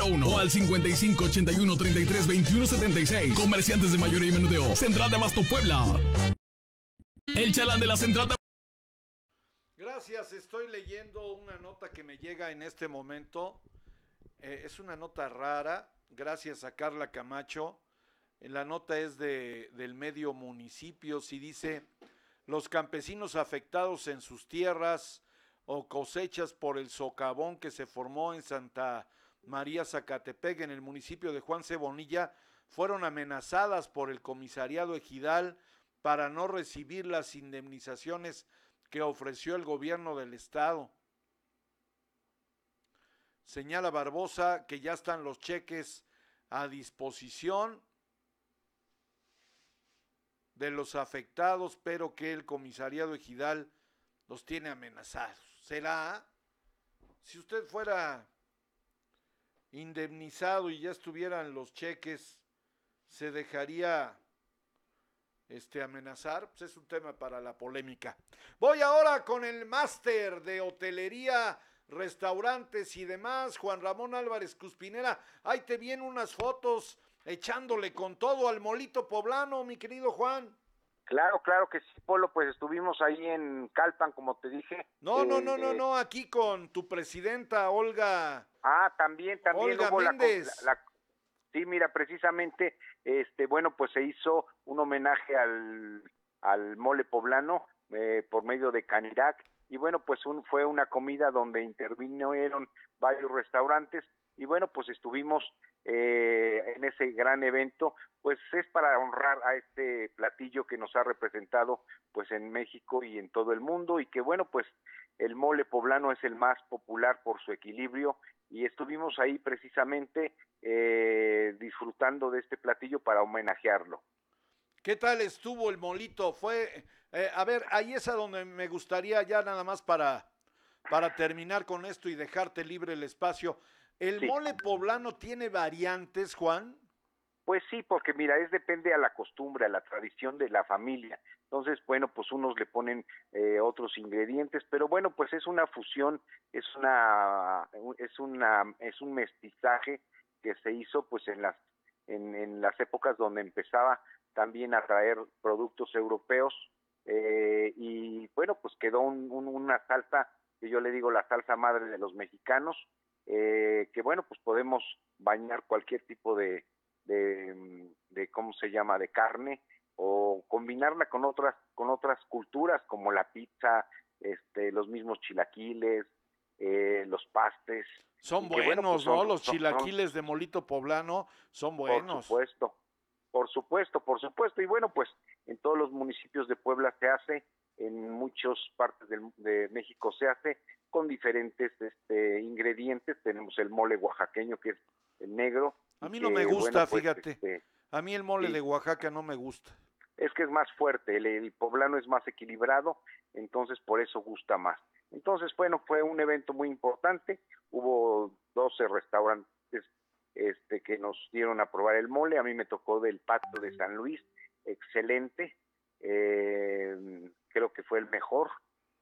0101 o al 55 81 33 21 76. Comerciantes de mayoría y menudeo. Central de Abasto Puebla. El chalán de la Central de Gracias, estoy leyendo una nota que me llega en este momento. Eh, es una nota rara, gracias a Carla Camacho. La nota es de, del medio Municipios y dice, los campesinos afectados en sus tierras o cosechas por el socavón que se formó en Santa María Zacatepec, en el municipio de Juan Cebonilla, fueron amenazadas por el comisariado ejidal para no recibir las indemnizaciones que ofreció el gobierno del estado. Señala Barbosa que ya están los cheques a disposición de los afectados, pero que el comisariado ejidal los tiene amenazados. ¿Será? Si usted fuera indemnizado y ya estuvieran los cheques, ¿se dejaría este, amenazar? Pues es un tema para la polémica. Voy ahora con el máster de hotelería, restaurantes y demás, Juan Ramón Álvarez Cuspinera. Ahí te vienen unas fotos echándole con todo al molito poblano, mi querido Juan. Claro, claro que sí, Polo, pues estuvimos ahí en Calpan, como te dije. No, no, no, no, no, aquí con tu presidenta Olga. Ah, también, también Olga hubo la, la- sí, mira, precisamente, este, bueno, pues se hizo un homenaje al, al mole poblano eh, por medio de Canirac y bueno, pues un, fue una comida donde intervinieron varios restaurantes y bueno, pues estuvimos eh, en ese gran evento, pues es para honrar a este platillo que nos ha representado pues en México y en todo el mundo y que bueno, pues el mole poblano es el más popular por su equilibrio y estuvimos ahí precisamente eh, disfrutando de este platillo para homenajearlo. ¿Qué tal estuvo el molito? Fue, eh, a ver, ahí es a donde me gustaría ya nada más para, para terminar con esto y dejarte libre el espacio. ¿El Sí. mole poblano tiene variantes, Juan? Pues sí, porque mira, es depende a la costumbre, a la tradición de la familia. Entonces, bueno, pues unos le ponen eh, otros ingredientes, pero bueno, pues es una fusión, es una, es una, es un mestizaje que se hizo, pues en las, en, en las épocas donde empezaba también a traer productos europeos eh, y bueno, pues quedó un- un- una salsa que yo le digo la salsa madre de los mexicanos, eh, que bueno, pues podemos bañar cualquier tipo de, de, mm, de cómo se llama de carne o combinarla con otras con otras culturas como la pizza este los mismos chilaquiles eh, los pastes Son y que, bueno, buenos, pues, son- ¿no? Los son- son- chilaquiles de molito poblano son por buenos. supuesto, por supuesto, por supuesto. Y bueno, pues en todos los municipios de Puebla se hace, en muchas partes del- de México se hace con diferentes este, ingredientes. Tenemos el mole oaxaqueño que es el negro. A mí no me que, gusta, bueno, pues, fíjate. este, A mí el mole sí. de Oaxaca no me gusta. es que es más fuerte, el, el poblano es más equilibrado, entonces por eso gusta más. Entonces, bueno, fue un evento muy importante, hubo 12 restaurantes este, que nos dieron a probar el mole, a mí me tocó del Pato de San Luis, excelente, eh, creo que fue el mejor,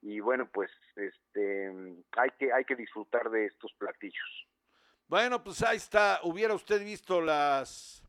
y bueno, pues este, hay, que, hay que disfrutar de estos platillos. Bueno, pues ahí está. Hubiera usted visto las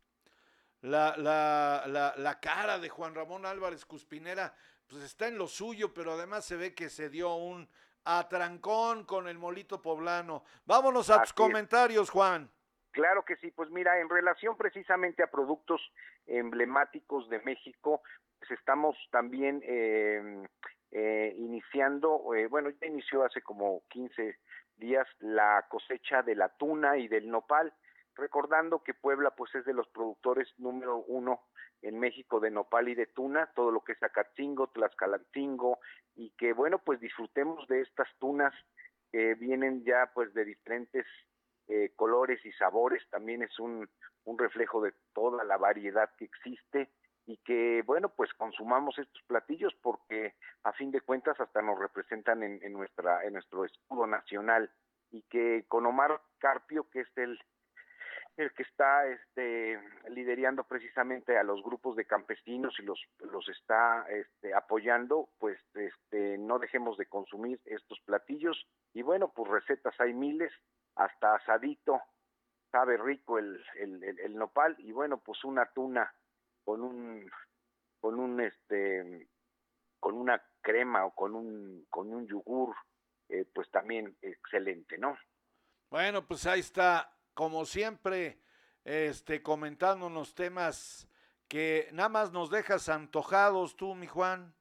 la, la, la, la cara de Juan Ramón Álvarez Cuspinera, pues está en lo suyo, pero además se ve que se dio un atrancón con el molito poblano. Vámonos a tus Así es. comentarios, Juan. Claro que sí, pues mira, en relación precisamente a productos emblemáticos de México, pues estamos también eh, eh, iniciando, eh, bueno, ya inició hace como 15 días la cosecha de la tuna y del nopal, recordando que Puebla pues es de los productores número uno en México de nopal y de tuna, todo lo que es Acatzingo, Tlaxcalancingo, y que bueno, pues disfrutemos de estas tunas que vienen ya pues de diferentes eh, colores y sabores, también es un, un reflejo de toda la variedad que existe y que, bueno, pues consumamos estos platillos porque a fin de cuentas hasta nos representan en, en nuestra, en nuestro escudo nacional y que con Omar Carpio, que es el, el que está este, liderando precisamente a los grupos de campesinos y los, los está este, apoyando, pues este, no dejemos de consumir estos platillos. Y bueno, pues recetas hay miles, hasta asadito, sabe rico el, el, el, el nopal y bueno, pues una tuna con un, con un este, con una crema o con un, con un yogur, eh, pues también excelente, ¿no? Bueno, pues ahí está, como siempre, este, comentándonos temas que nada más nos dejas antojados tú, mi Juan.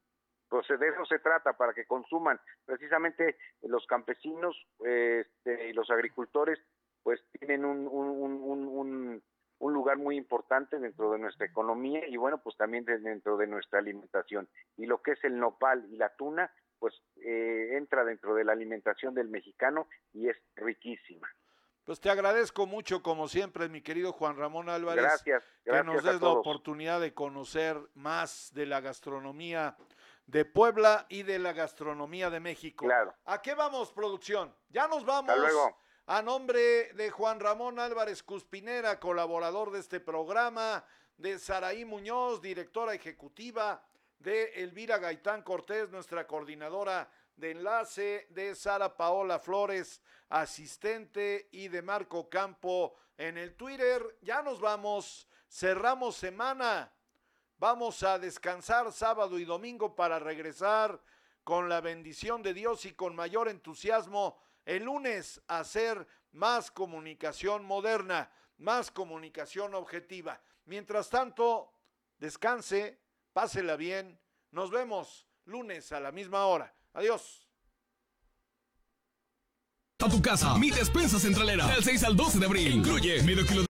Pues de eso se trata, para que consuman. Precisamente los campesinos este, y los agricultores, pues tienen un, un, un, un, un lugar muy importante dentro de nuestra economía y bueno, pues también dentro de nuestra alimentación. Y lo que es el nopal y la tuna, pues eh, entra dentro de la alimentación del mexicano y es riquísima. Pues te agradezco mucho, como siempre, mi querido Juan Ramón Álvarez. Gracias, gracias que nos des la oportunidad de conocer más de la gastronomía de Puebla y de la gastronomía de México. Claro. ¿A qué vamos, producción? Ya nos vamos. Hasta luego. A nombre de Juan Ramón Álvarez Cuspinera, colaborador de este programa, de Saraí Muñoz, directora ejecutiva, de Elvira Gaitán Cortés, nuestra coordinadora de enlace, de Sara Paola Flores, asistente, y de Marco Campo en el Twitter. Ya nos vamos, cerramos semana. Vamos a descansar sábado y domingo para regresar con la bendición de Dios y con mayor entusiasmo el lunes hacer más comunicación moderna, más comunicación objetiva. Mientras tanto, descanse, pásela bien. Nos vemos lunes a la misma hora. Adiós. A tu casa, mi despensa centralera, del 6 al 12 de abril. Incluye medio kilo de